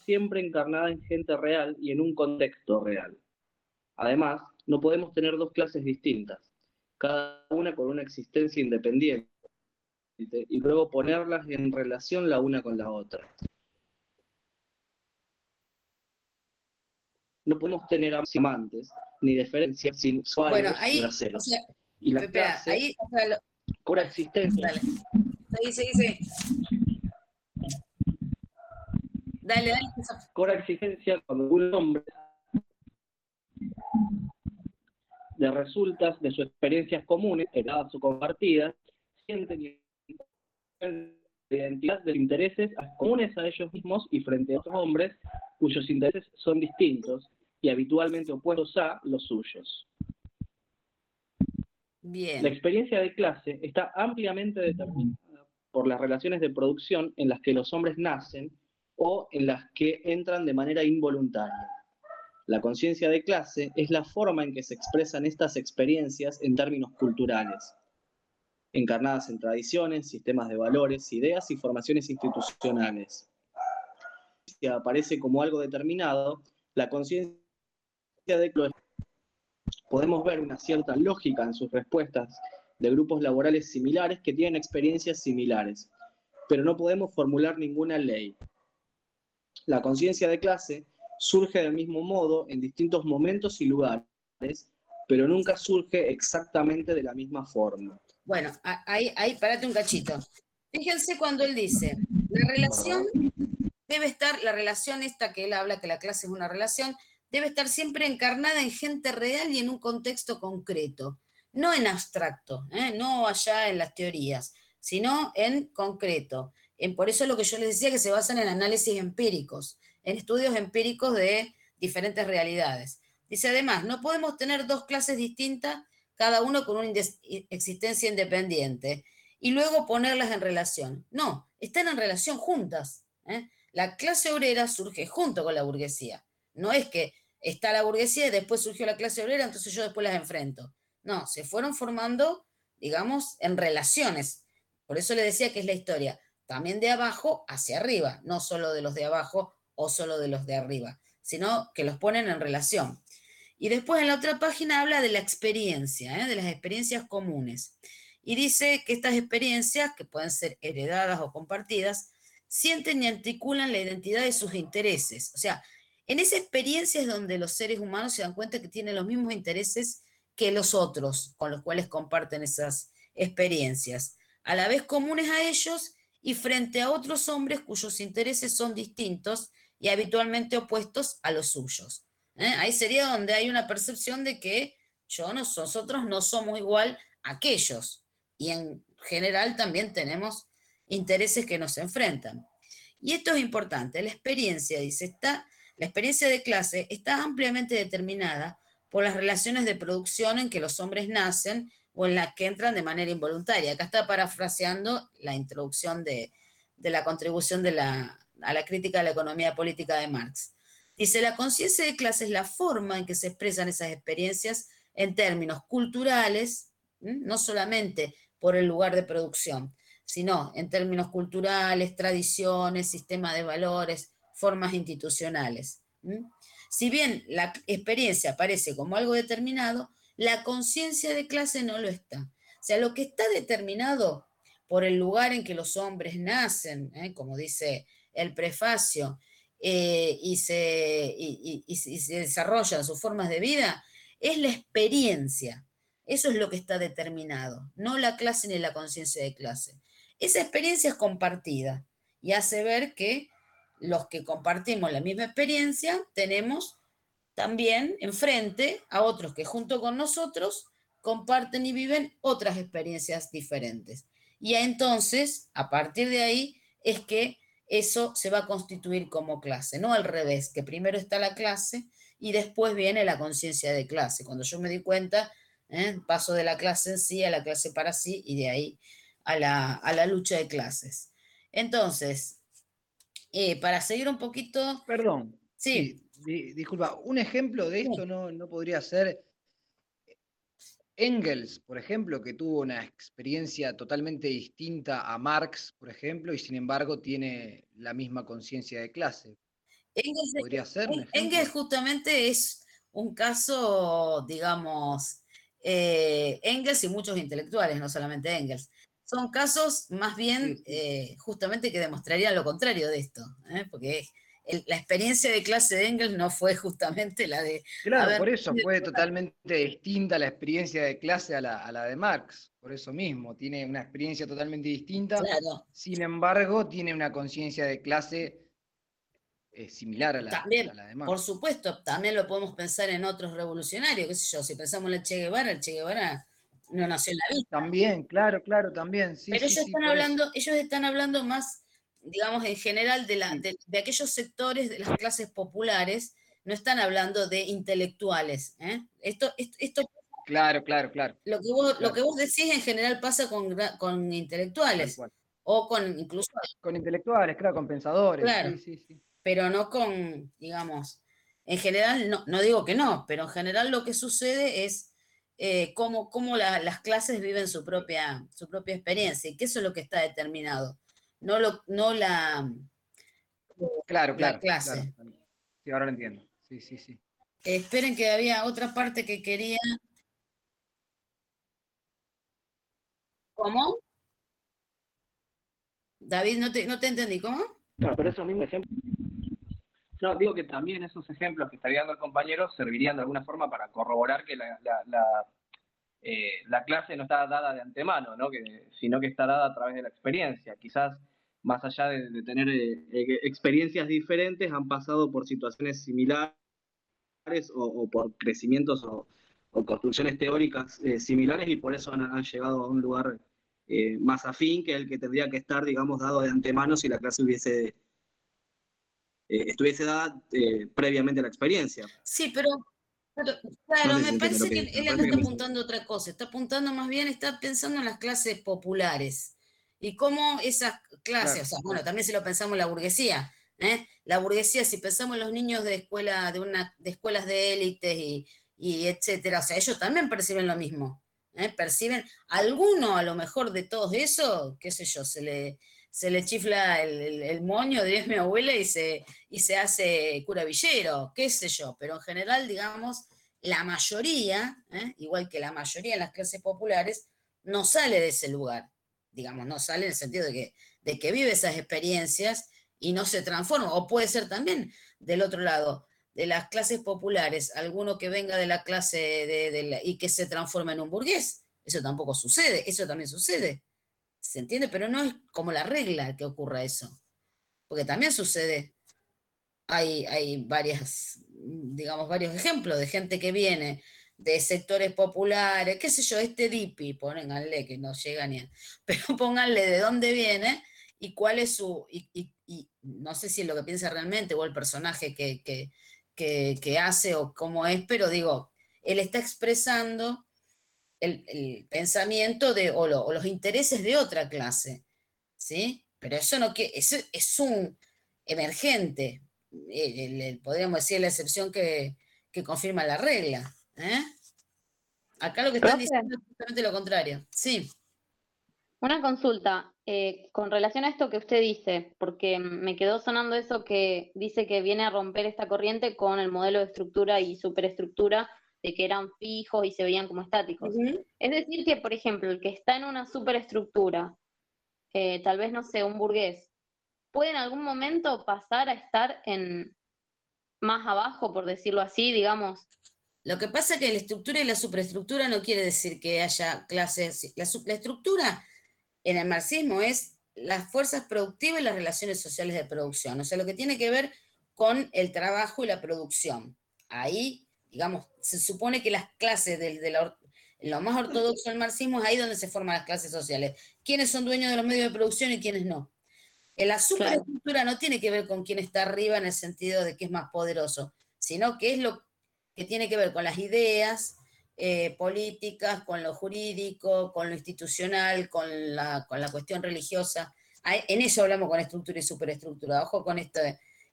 siempre encarnada en gente real y en un contexto real. Además, no podemos tener dos clases distintas, cada una con una existencia independiente, y luego ponerlas en relación la una con la otra. No podemos tener amantes ni diferencias sin bueno, ahí, y la clase, ahí, o existencia. Dale. Ahí se dice. Dale, dale. Cora exigencia cuando un hombre de resultas de sus experiencias comunes, heredadas o compartidas, sienten identidad de intereses comunes a ellos mismos y frente a otros hombres cuyos intereses son distintos y habitualmente opuestos a los suyos. Bien. La experiencia de clase está ampliamente determinada por las relaciones de producción en las que los hombres nacen o en las que entran de manera involuntaria. La conciencia de clase es la forma en que se expresan estas experiencias en términos culturales, encarnadas en tradiciones, sistemas de valores, ideas y formaciones institucionales. Si aparece como algo determinado, la conciencia de clase podemos ver una cierta lógica en sus respuestas de grupos laborales similares que tienen experiencias similares, pero no podemos formular ninguna ley. La conciencia de clase surge del mismo modo en distintos momentos y lugares, pero nunca surge exactamente de la misma forma. Bueno, ahí, ahí, parate un cachito. Fíjense cuando él dice, la relación debe estar, la relación esta que él habla, que la clase es una relación, debe estar siempre encarnada en gente real y en un contexto concreto, no en abstracto, ¿eh? no allá en las teorías, sino en concreto. En, por eso es lo que yo les decía que se basan en análisis empíricos, en estudios empíricos de diferentes realidades. Dice además, no podemos tener dos clases distintas, cada uno con una existencia independiente, y luego ponerlas en relación. No, están en relación juntas. ¿eh? La clase obrera surge junto con la burguesía. No es que está la burguesía y después surgió la clase obrera, entonces yo después las enfrento. No, se fueron formando, digamos, en relaciones. Por eso le decía que es la historia, también de abajo hacia arriba, no solo de los de abajo o solo de los de arriba, sino que los ponen en relación. Y después en la otra página habla de la experiencia, ¿eh? de las experiencias comunes. Y dice que estas experiencias, que pueden ser heredadas o compartidas, sienten y articulan la identidad de sus intereses. O sea, en esa experiencia es donde los seres humanos se dan cuenta que tienen los mismos intereses que los otros con los cuales comparten esas experiencias, a la vez comunes a ellos y frente a otros hombres cuyos intereses son distintos y habitualmente opuestos a los suyos. ¿Eh? Ahí sería donde hay una percepción de que yo, nosotros no somos igual a aquellos. Y en general también tenemos intereses que nos enfrentan. Y esto es importante. La experiencia, dice, está, la experiencia de clase está ampliamente determinada por las relaciones de producción en que los hombres nacen o en las que entran de manera involuntaria. Acá está parafraseando la introducción de, de la contribución de la, a la crítica de la economía política de Marx. Dice, la conciencia de clase es la forma en que se expresan esas experiencias en términos culturales, no solamente por el lugar de producción, sino en términos culturales, tradiciones, sistema de valores, formas institucionales. Si bien la experiencia aparece como algo determinado, la conciencia de clase no lo está. O sea, lo que está determinado por el lugar en que los hombres nacen, ¿eh? como dice el prefacio, eh, y, se, se desarrollan sus formas de vida, es la experiencia. Eso es lo que está determinado, no la clase ni la conciencia de clase. Esa experiencia es compartida y hace ver que los que compartimos la misma experiencia tenemos también enfrente a otros que junto con nosotros comparten y viven otras experiencias diferentes. Y entonces, a partir de ahí, es que eso se va a constituir como clase, no al revés, que primero está la clase y después viene la conciencia de clase. Cuando yo me di cuenta, ¿eh? paso de la clase en sí a la clase para sí y de ahí a la, lucha de clases. Entonces, eh, para seguir un poquito... Perdón. Sí. disculpa, un ejemplo de esto no, no podría ser Engels, por ejemplo, que tuvo una experiencia totalmente distinta a Marx, por ejemplo, y sin embargo tiene la misma conciencia de clase. Engels, Podría ser. Engels justamente es un caso, digamos, eh, Engels y muchos intelectuales, no solamente Engels. Son casos más bien eh, justamente que demostrarían lo contrario de esto, ¿eh? porque la experiencia de clase de Engels no fue justamente la de... Claro, por eso fue totalmente distinta la experiencia de clase a la, de Marx, por eso mismo, tiene una experiencia totalmente distinta, sin embargo tiene una conciencia de clase eh, similar a la, también, de Marx. Por supuesto, también lo podemos pensar en otros revolucionarios, qué sé yo, si pensamos en el Che Guevara, el Che Guevara no nació en la vida. También, claro, claro, también. Pero ellos, están hablando, ellos están hablando más digamos, en general de, la, de, aquellos sectores de las clases populares, no están hablando de intelectuales. ¿eh? Esto, esto, claro, claro, claro. Lo que vos, Lo que vos decís en general pasa con, con intelectuales. O con incluso... Con intelectuales, claro, con pensadores. Claro, sí, sí, pero no con, digamos, en general, no, no, digo que no, pero en general lo que sucede es eh, cómo, cómo las clases viven su propia, su propia experiencia y que eso es lo que está determinado no, lo, no la, claro, claro, clase. Sí, ahora lo entiendo. Sí, sí, sí. esperen que había otra parte que quería. ¿Cómo? David, no te, no te entendí, ¿cómo? No, pero esos mismos ejemplos. No, digo que también esos ejemplos que estaría dando el compañero servirían de alguna forma para corroborar que la, la, eh, la clase no está dada de antemano, ¿no? que, sino que está dada a través de la experiencia. Quizás más allá de, tener eh, eh, experiencias diferentes, han pasado por situaciones similares o, por crecimientos o, construcciones teóricas eh, similares y por eso han, llegado a un lugar más afín que el que tendría que estar, digamos, dado de antemano si la clase hubiese estuviese dada previamente a la experiencia. Sí, pero claro, me parece que, él está apuntando a otra cosa, está apuntando más bien, está pensando en las clases populares y cómo esas clases, o sea, bueno, también si lo pensamos en la burguesía, ¿eh? la burguesía, si pensamos en los niños de escuela, de una, de escuelas de élites y, y, etcétera, o sea, ellos también perciben lo mismo, ¿eh? perciben, alguno a lo mejor de todos eso, qué sé yo, se le, se le chifla el, el, moño, diría mi abuela, y se, y se hace cura villero, qué sé yo, pero en general, digamos, la mayoría, ¿eh? igual que la mayoría de las clases populares, no sale de ese lugar digamos, no sale en el sentido de que, de que vive esas experiencias y no se transforma. O puede ser también del otro lado, de las clases populares, alguno que venga de la clase de, y que se transforma en un burgués. Eso tampoco sucede, eso también sucede. ¿Se entiende? Pero no es como la regla que ocurra eso. Porque también sucede. Hay, hay varias, digamos, varios ejemplos de gente que viene de sectores populares, qué sé yo, este DIPI, pónganle que no llega ni a, (laughs) pero pónganle de dónde viene y cuál es su, y, no sé si es lo que piensa realmente o el personaje que, que, hace o cómo es, pero digo, él está expresando el, pensamiento de, o, los intereses de otra clase, ¿sí? Pero eso no que eso es un emergente, podríamos decir la excepción que, que confirma la regla. ¿Eh? Acá lo que están diciendo es justamente lo contrario. Sí. Una consulta eh, con relación a esto que usted dice, porque me quedó sonando eso que dice que viene a romper esta corriente con el modelo de estructura y superestructura de que eran fijos y se veían como estáticos. Es decir, que, por ejemplo, el que está en una superestructura, eh, tal vez, no sé, un burgués, puede en algún momento pasar a estar en más abajo, por decirlo así, digamos, lo que pasa es que la estructura y la superestructura no quiere decir que haya clases. La, estructura en el marxismo es las fuerzas productivas y las relaciones sociales de producción. O sea, lo que tiene que ver con el trabajo y la producción. Ahí, digamos, se supone que las clases de, lo más ortodoxo del marxismo es ahí donde se forman las clases sociales. ¿Quiénes son dueños de los medios de producción y quiénes no? La superestructura no tiene que ver con quién está arriba en el sentido de que es más poderoso, sino que es lo que tiene que ver con las ideas, eh, políticas, con lo jurídico, con lo institucional, con la, con la cuestión religiosa. En eso hablamos con estructura y superestructura. Ojo con esto.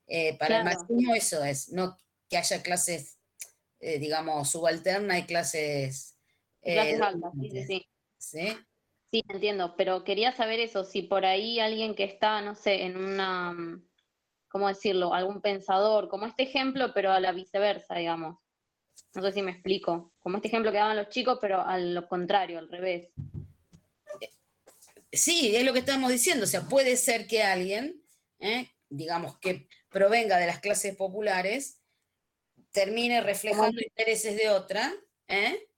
Eh, para el marxismo eso es, no que haya clases, eh, digamos, subalternas y clases... clases altas, sí, sí, sí. ¿Sí? Sí, entiendo, pero quería saber eso, si por ahí alguien que está, no sé, en una, ¿cómo decirlo? Algún pensador, como este ejemplo, pero a la viceversa, digamos. No sé si me explico. Como este ejemplo que daban los chicos, pero a lo contrario, al revés. Sí, es lo que estamos diciendo. O sea, puede ser que alguien, ¿eh? digamos, que provenga de las clases populares, termine reflejando intereses de otra, ¿eh?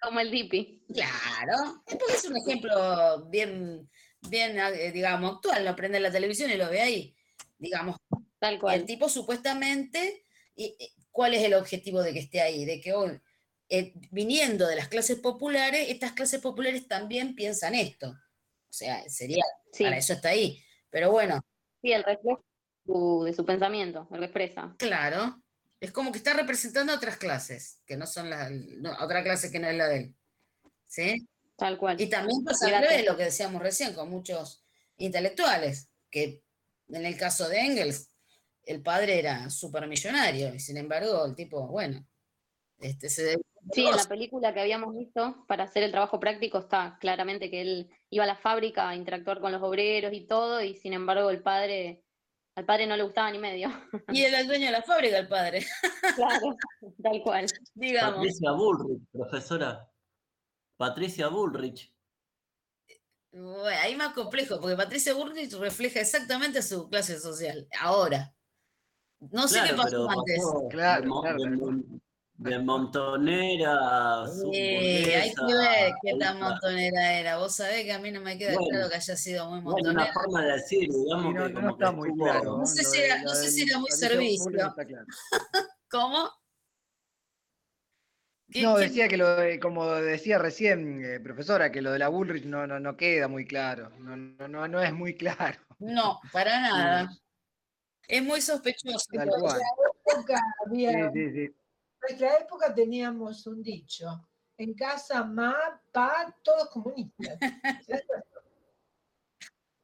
Como el DIPI. Claro, porque es un ejemplo bien, bien, eh, digamos, actual, lo prende la televisión y lo ve ahí. Digamos, Tal cual. el tipo supuestamente, y, ¿cuál es el objetivo de que esté ahí? De que hoy, eh, viniendo de las clases populares, estas clases populares también piensan esto. O sea, sería, para eso está ahí. Pero bueno. Sí, el reflejo de su pensamiento, lo expresa. Claro, es como que está representando otras clases, que no son las, otra clase que no es la de él. ¿Sí? Tal cual. Y también pasa lo que decíamos recién con muchos intelectuales, que en el caso de Engels, el padre era supermillonario, y sin embargo, el tipo, bueno, este se Sí, en la película que habíamos visto, para hacer el trabajo práctico, está claramente que él iba a la fábrica a interactuar con los obreros y todo, y sin embargo el padre al padre no le gustaba ni medio. Y era el dueño de la fábrica, el padre. (laughs) Claro, tal cual. Digamos. Patricia Bullrich, profesora. Patricia Bullrich. Bueno, ahí más complejo, porque Patricia Bullrich refleja exactamente su clase social, ahora. No sé qué pasó antes. claro, claro de montonera. Eh, hay que ver qué tan montonera era. Vos sabés que a mí no me queda claro que haya sido muy montonera. Bueno, una forma de decir, digamos no, que no está muy claro. No sé si era, no sé si era muy servicio. (laughs) ¿Cómo? No, decía que lo de, como decía recién, eh, profesora, que lo de la Bullrich no, no, no queda muy claro. No, no, no, no es muy (laughs) claro. No, para nada. Es muy sospechoso. En había... sí, sí, sí nuestra época teníamos un dicho, en casa, ma, pa, todos comunistas. (laughs)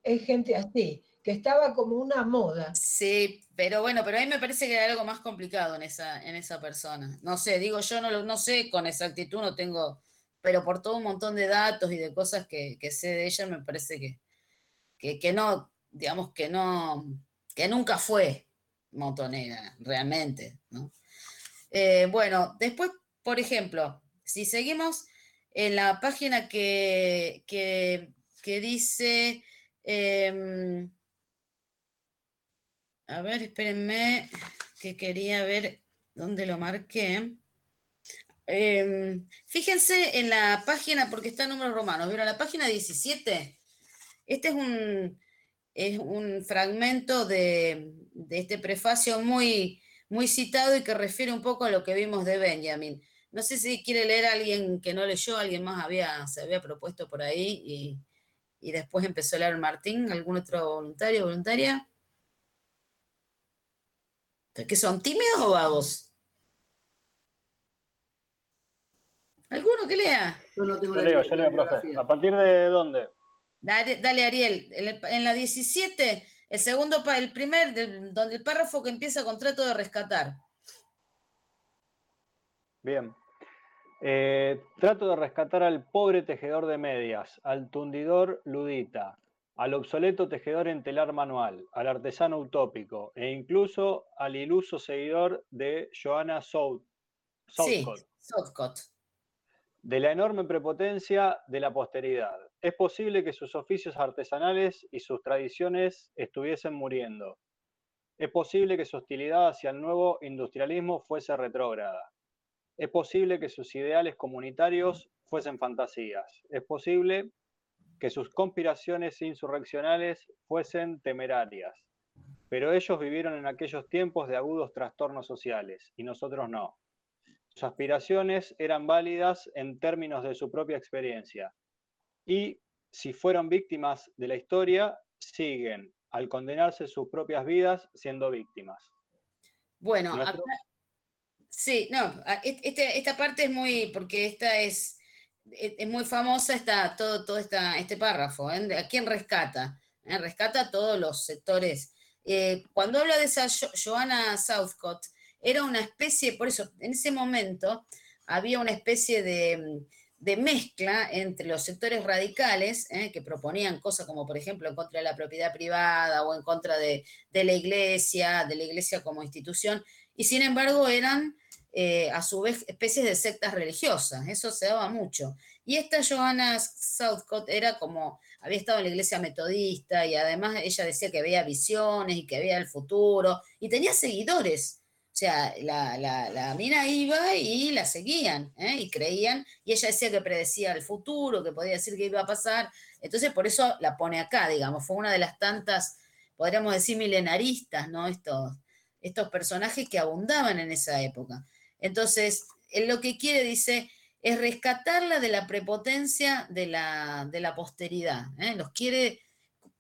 es gente así, que estaba como una moda. Sí, pero bueno, pero a mí me parece que hay algo más complicado en esa, en esa persona. No sé, digo, yo no, no sé con exactitud, no tengo, pero por todo un montón de datos y de cosas que, sé de ella, me parece que, que, no, digamos que no, que nunca fue montonera, realmente, ¿no? Eh, bueno, después, por ejemplo, si seguimos en la página que, que, dice, em, a ver, espérenme, que quería ver dónde lo marqué. Em, fíjense en la página, porque está en números romanos, ¿vieron? La página 17. Este es un, es un fragmento de, de este prefacio muy, muy citado y que refiere un poco a lo que vimos de Benjamin. No sé si quiere leer a alguien que no leyó, alguien más había, se había propuesto por ahí y, después empezó a leer Martín, algún otro voluntario, voluntaria. ¿Que son tímidos o vagos? ¿Alguno que lea? Yo no tengo leo, yo leo, profe. ¿A partir de dónde? Dale, Ariel. En la 17 el segundo, el primer, donde el párrafo que empieza con trato de rescatar. Bien. Eh, trato de rescatar al pobre tejedor de medias, al tundidor ludita, al obsoleto tejedor en telar manual, al artesano utópico e incluso al iluso seguidor de Joanna Southcott. Sí, Southcott. De la enorme prepotencia de la posteridad es posible que sus oficios artesanales y sus tradiciones estuviesen muriendo. Es posible que su hostilidad hacia el nuevo industrialismo fuese retrógrada. Es posible que sus ideales comunitarios fuesen fantasías. Es posible que sus conspiraciones insurreccionales fuesen temerarias. Pero ellos vivieron en aquellos tiempos de agudos trastornos sociales y nosotros no. Sus aspiraciones eran válidas en términos de su propia experiencia y si fueron víctimas de la historia, siguen al condenarse sus propias vidas siendo víctimas. Bueno, Sí, no, este, esta parte es muy, porque esta es, es, muy famosa, está todo, todo esta, este párrafo, ¿eh? ¿a quién rescata? ¿Eh? Rescata a todos los sectores. Eh, cuando habla de esa Joanna Southcott, era una especie, por eso, en ese momento había una especie de, de mezcla entre los sectores radicales, ¿eh? que proponían cosas como, por ejemplo, en contra de la propiedad privada o en contra de, la iglesia, de la iglesia como institución, y sin embargo eran eh, a su vez especies de sectas religiosas, eso se daba mucho. Y esta Johanna Southcott era como, había estado en la iglesia metodista y además ella decía que veía visiones y que veía el futuro y tenía seguidores sea, la, mina iba y la seguían, ¿eh? y creían, y ella decía que predecía el futuro, que podía decir que iba a pasar. Entonces, por eso la pone acá, digamos, fue una de las tantas, podríamos decir, milenaristas, ¿no? Estos, estos personajes que abundaban en esa época. Entonces, él lo que quiere, dice, es rescatarla de la prepotencia de la, de la posteridad. ¿eh? Los quiere,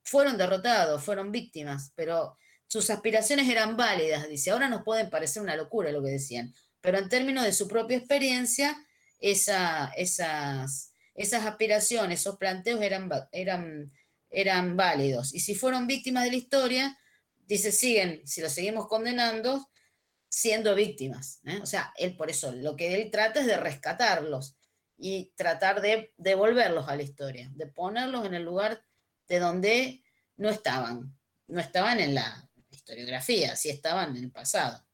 fueron derrotados, fueron víctimas, pero sus aspiraciones eran válidas, dice, ahora nos pueden parecer una locura lo que decían, pero en términos de su propia experiencia, esas, esas aspiraciones, esos planteos eran, eran, eran válidos. Y si fueron víctimas de la historia, dice, siguen, si los seguimos condenando, siendo víctimas. ¿eh? O sea, él por eso, lo que él trata es de rescatarlos y tratar de devolverlos a la historia, de ponerlos en el lugar de donde no estaban, no estaban en la, historiografía, si estaban en el pasado.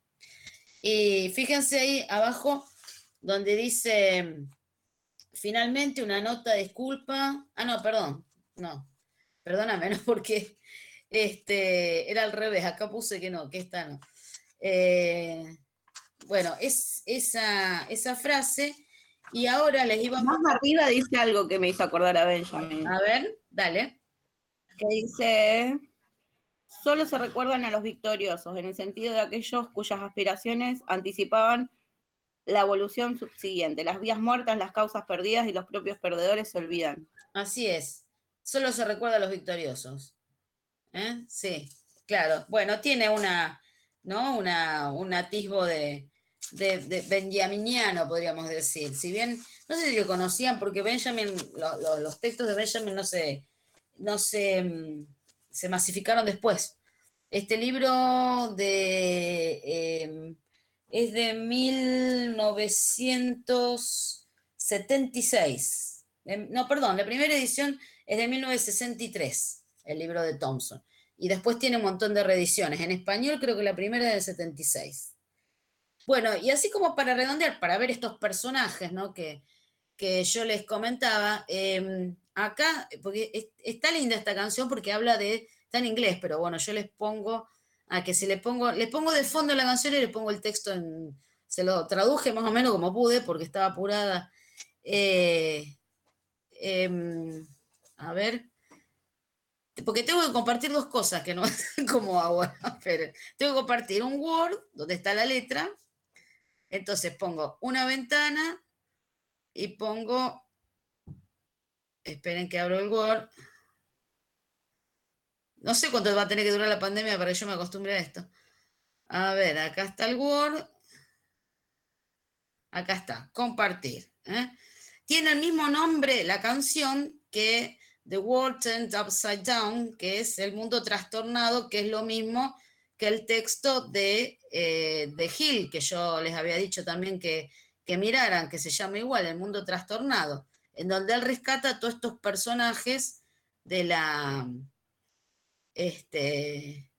Y fíjense ahí abajo donde dice, finalmente una nota de disculpa. Ah, no, perdón, no, perdóname, (laughs) no, porque este, era al revés, acá puse que no, que esta no. Eh, bueno, es esa, esa frase, y ahora les iba a... Más arriba dice algo que me hizo acordar a Benjamin. A ver, dale. Que dice, solo se recuerdan a los victoriosos, en el sentido de aquellos cuyas aspiraciones anticipaban la evolución subsiguiente. Las vías muertas, las causas perdidas y los propios perdedores se olvidan. Así es. Solo se recuerda a los victoriosos. ¿Eh? Sí, claro. Bueno, tiene una, ¿no? Una, un atisbo de, de, benjaminiano, podríamos decir. Si bien, no sé si lo conocían, porque Benjamin, los textos de Benjamin no se, no se, mm, se masificaron después. Este libro de, em, es de 1976. Em, no, perdón, la primera edición es de 1963, el libro de Thompson. Y después tiene un montón de reediciones. En español creo que la primera es del 76. Bueno, y así como para redondear, para ver estos personajes ¿no? que, que yo les comentaba, em, acá, porque está linda esta canción porque habla de Está en inglés, pero bueno, yo les pongo a que si le pongo, les pongo de fondo la canción y le pongo el texto en, se lo traduje más o menos como pude porque estaba apurada. Eh, em, a ver, porque tengo que compartir dos cosas que no (laughs) como ahora, pero tengo que compartir un Word donde está la letra, entonces pongo una ventana y pongo, esperen que abro el Word, no sé cuánto va a tener que durar la pandemia para que yo me acostumbre a esto. A ver, acá está el Word. Acá está, compartir. ¿eh? Tiene el mismo nombre la canción que The World Turned Upside Down, que es El Mundo Trastornado, que es lo mismo que el texto de, eh, de Hill, que yo les había dicho también que, que miraran, que se llama igual, El Mundo Trastornado, en donde él rescata a todos estos personajes de la, este,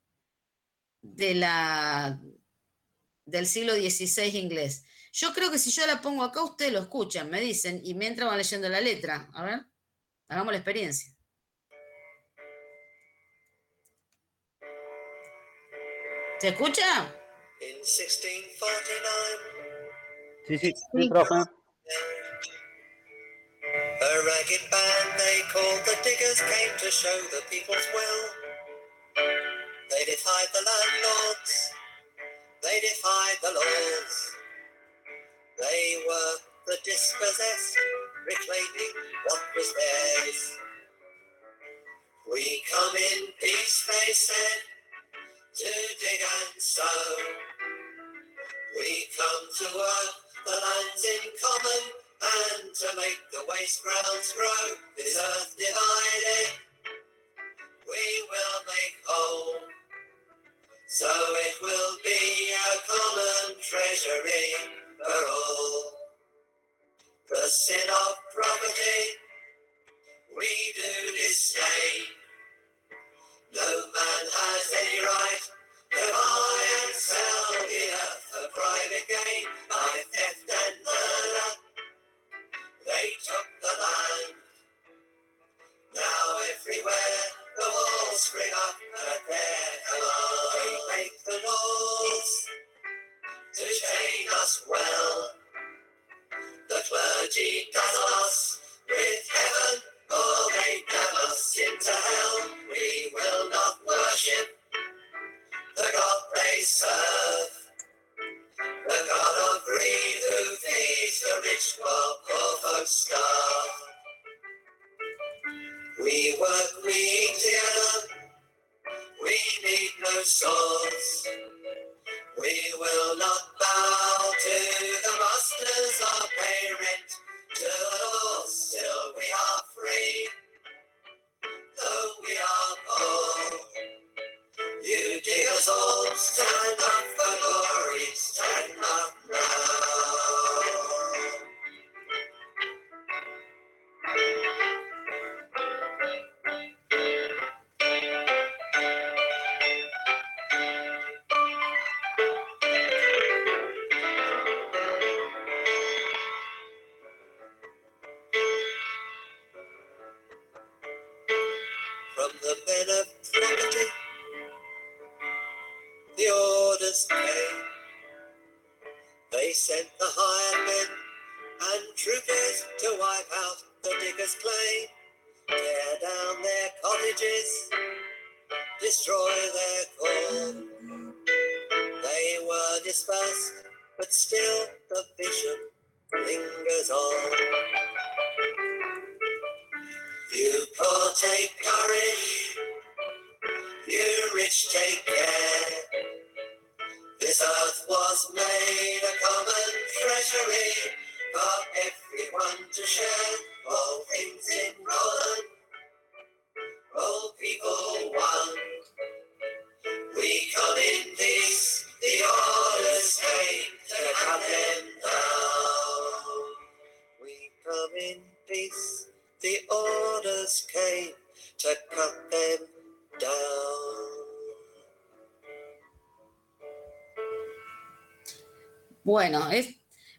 de la, del siglo XVI inglés. Yo creo que si yo la pongo acá, ustedes lo escuchan, me dicen, y mientras van leyendo la letra. A ver, hagamos la experiencia. ¿Se escucha? Sí, sí, sí, profe. A ragged band they called the diggers came to show the people's will. They defied the landlords. They defied the laws. They were the dispossessed, reclaiming what was theirs. We come in peace, they said, to dig and sow. We come to work the lands in common and to make the waste grounds grow. This earth divided, we will make whole. So it will be a common treasury for all. The sin of property we do disdain. No man has any right Were but still the vision lingers on. You poor take courage, you rich take care. This earth was made a common treasury for everyone to share.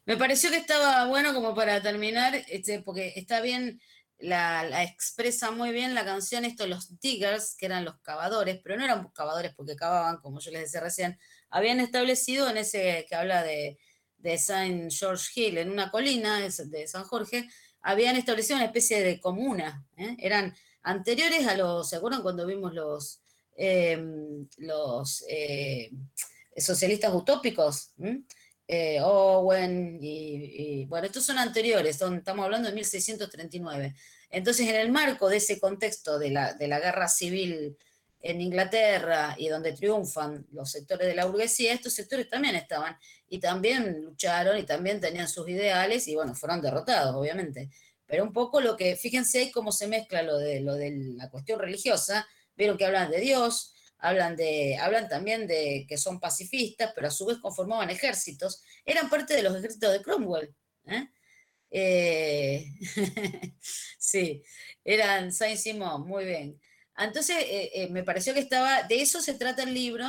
Me pareció que estaba bueno como para terminar, este, porque está bien, la, expresa muy bien la canción, esto, los diggers, que eran los cavadores, pero no eran cavadores porque cavaban, como yo les decía recién, habían establecido en ese que habla de, de Saint George Hill, en una colina de, San Jorge, habían establecido una especie de comuna, ¿eh? eran anteriores a los, ¿se acuerdan cuando vimos los, eh, los eh, socialistas utópicos? ¿Mm? Eh, Owen, y, y, bueno, estos son anteriores, son, estamos hablando de 1639. Entonces, en el marco de ese contexto de la, de la guerra civil en Inglaterra y donde triunfan los sectores de la burguesía, estos sectores también estaban y también lucharon y también tenían sus ideales y bueno, fueron derrotados, obviamente. Pero un poco lo que, fíjense cómo se mezcla lo de, lo de la cuestión religiosa, vieron que hablan de Dios, hablan, de, hablan también de que son pacifistas, pero a su vez conformaban ejércitos, eran parte de los ejércitos de Cromwell. ¿eh? Eh, (laughs) sí, eran Saint Simon, muy bien. Entonces, eh, me pareció que estaba, de eso se trata el libro,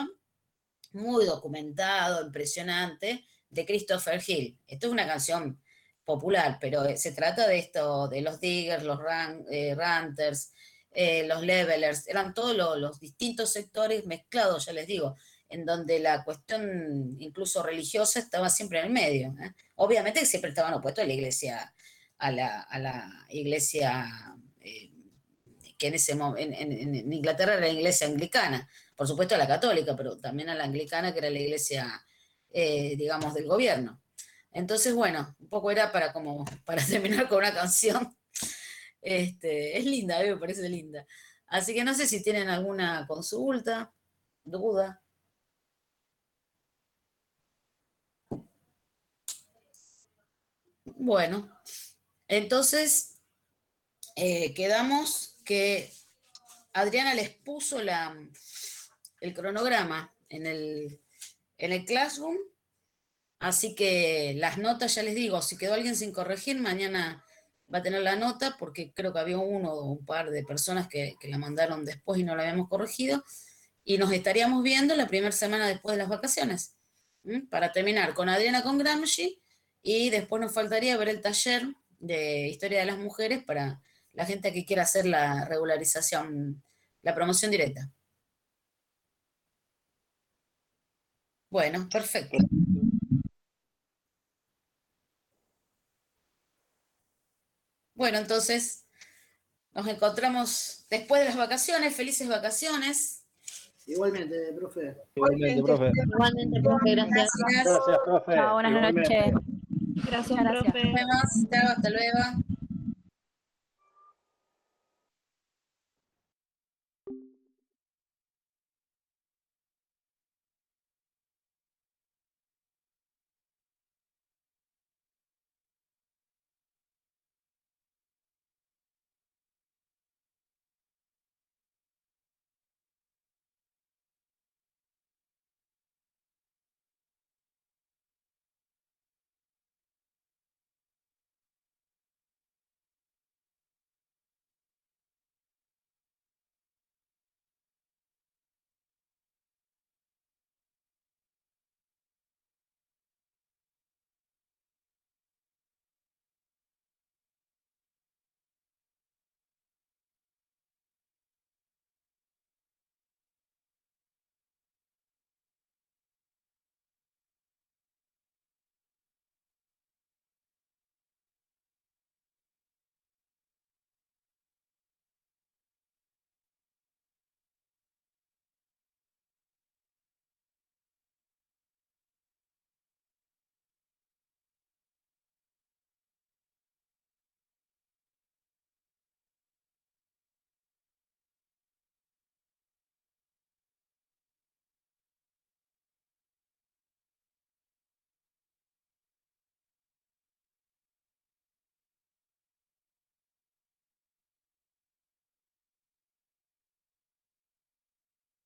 muy documentado, impresionante, de Christopher Hill. Esto es una canción popular, pero se trata de esto, de los diggers, los ran, ranters, eh, los levelers, eran todos los, los, distintos sectores mezclados, ya les digo, en donde la cuestión incluso religiosa estaba siempre en el medio. ¿eh? Obviamente que siempre estaban opuestos a la iglesia, a la, a la iglesia eh, que en, ese, en, en, en, Inglaterra era la iglesia anglicana, por supuesto a la católica, pero también a la anglicana que era la iglesia, eh, digamos, del gobierno. Entonces, bueno, un poco era para como para (laughs) terminar con una canción este, es linda, a mí me parece linda. Así que no sé si tienen alguna consulta, duda. Bueno, entonces eh, quedamos que Adriana les puso la, el cronograma en el, en el Classroom, así que las notas, ya les digo, si quedó alguien sin corregir, mañana va a tener la nota, porque creo que había uno o un par de personas que, la mandaron después y no la habíamos corregido, y nos estaríamos viendo la primera semana después de las vacaciones, para terminar con Adriana con Gramsci, y después nos faltaría ver el taller de Historia de las Mujeres para la gente que quiera hacer la regularización, la promoción directa. Bueno, perfecto. Bueno, entonces nos encontramos después de las vacaciones. Felices vacaciones. Igualmente, profe. Igualmente, profe. Igualmente, profe. Gracias. Gracias, profe. Chao, buenas noches. Gracias, profe. Nos vemos. Chao, hasta luego.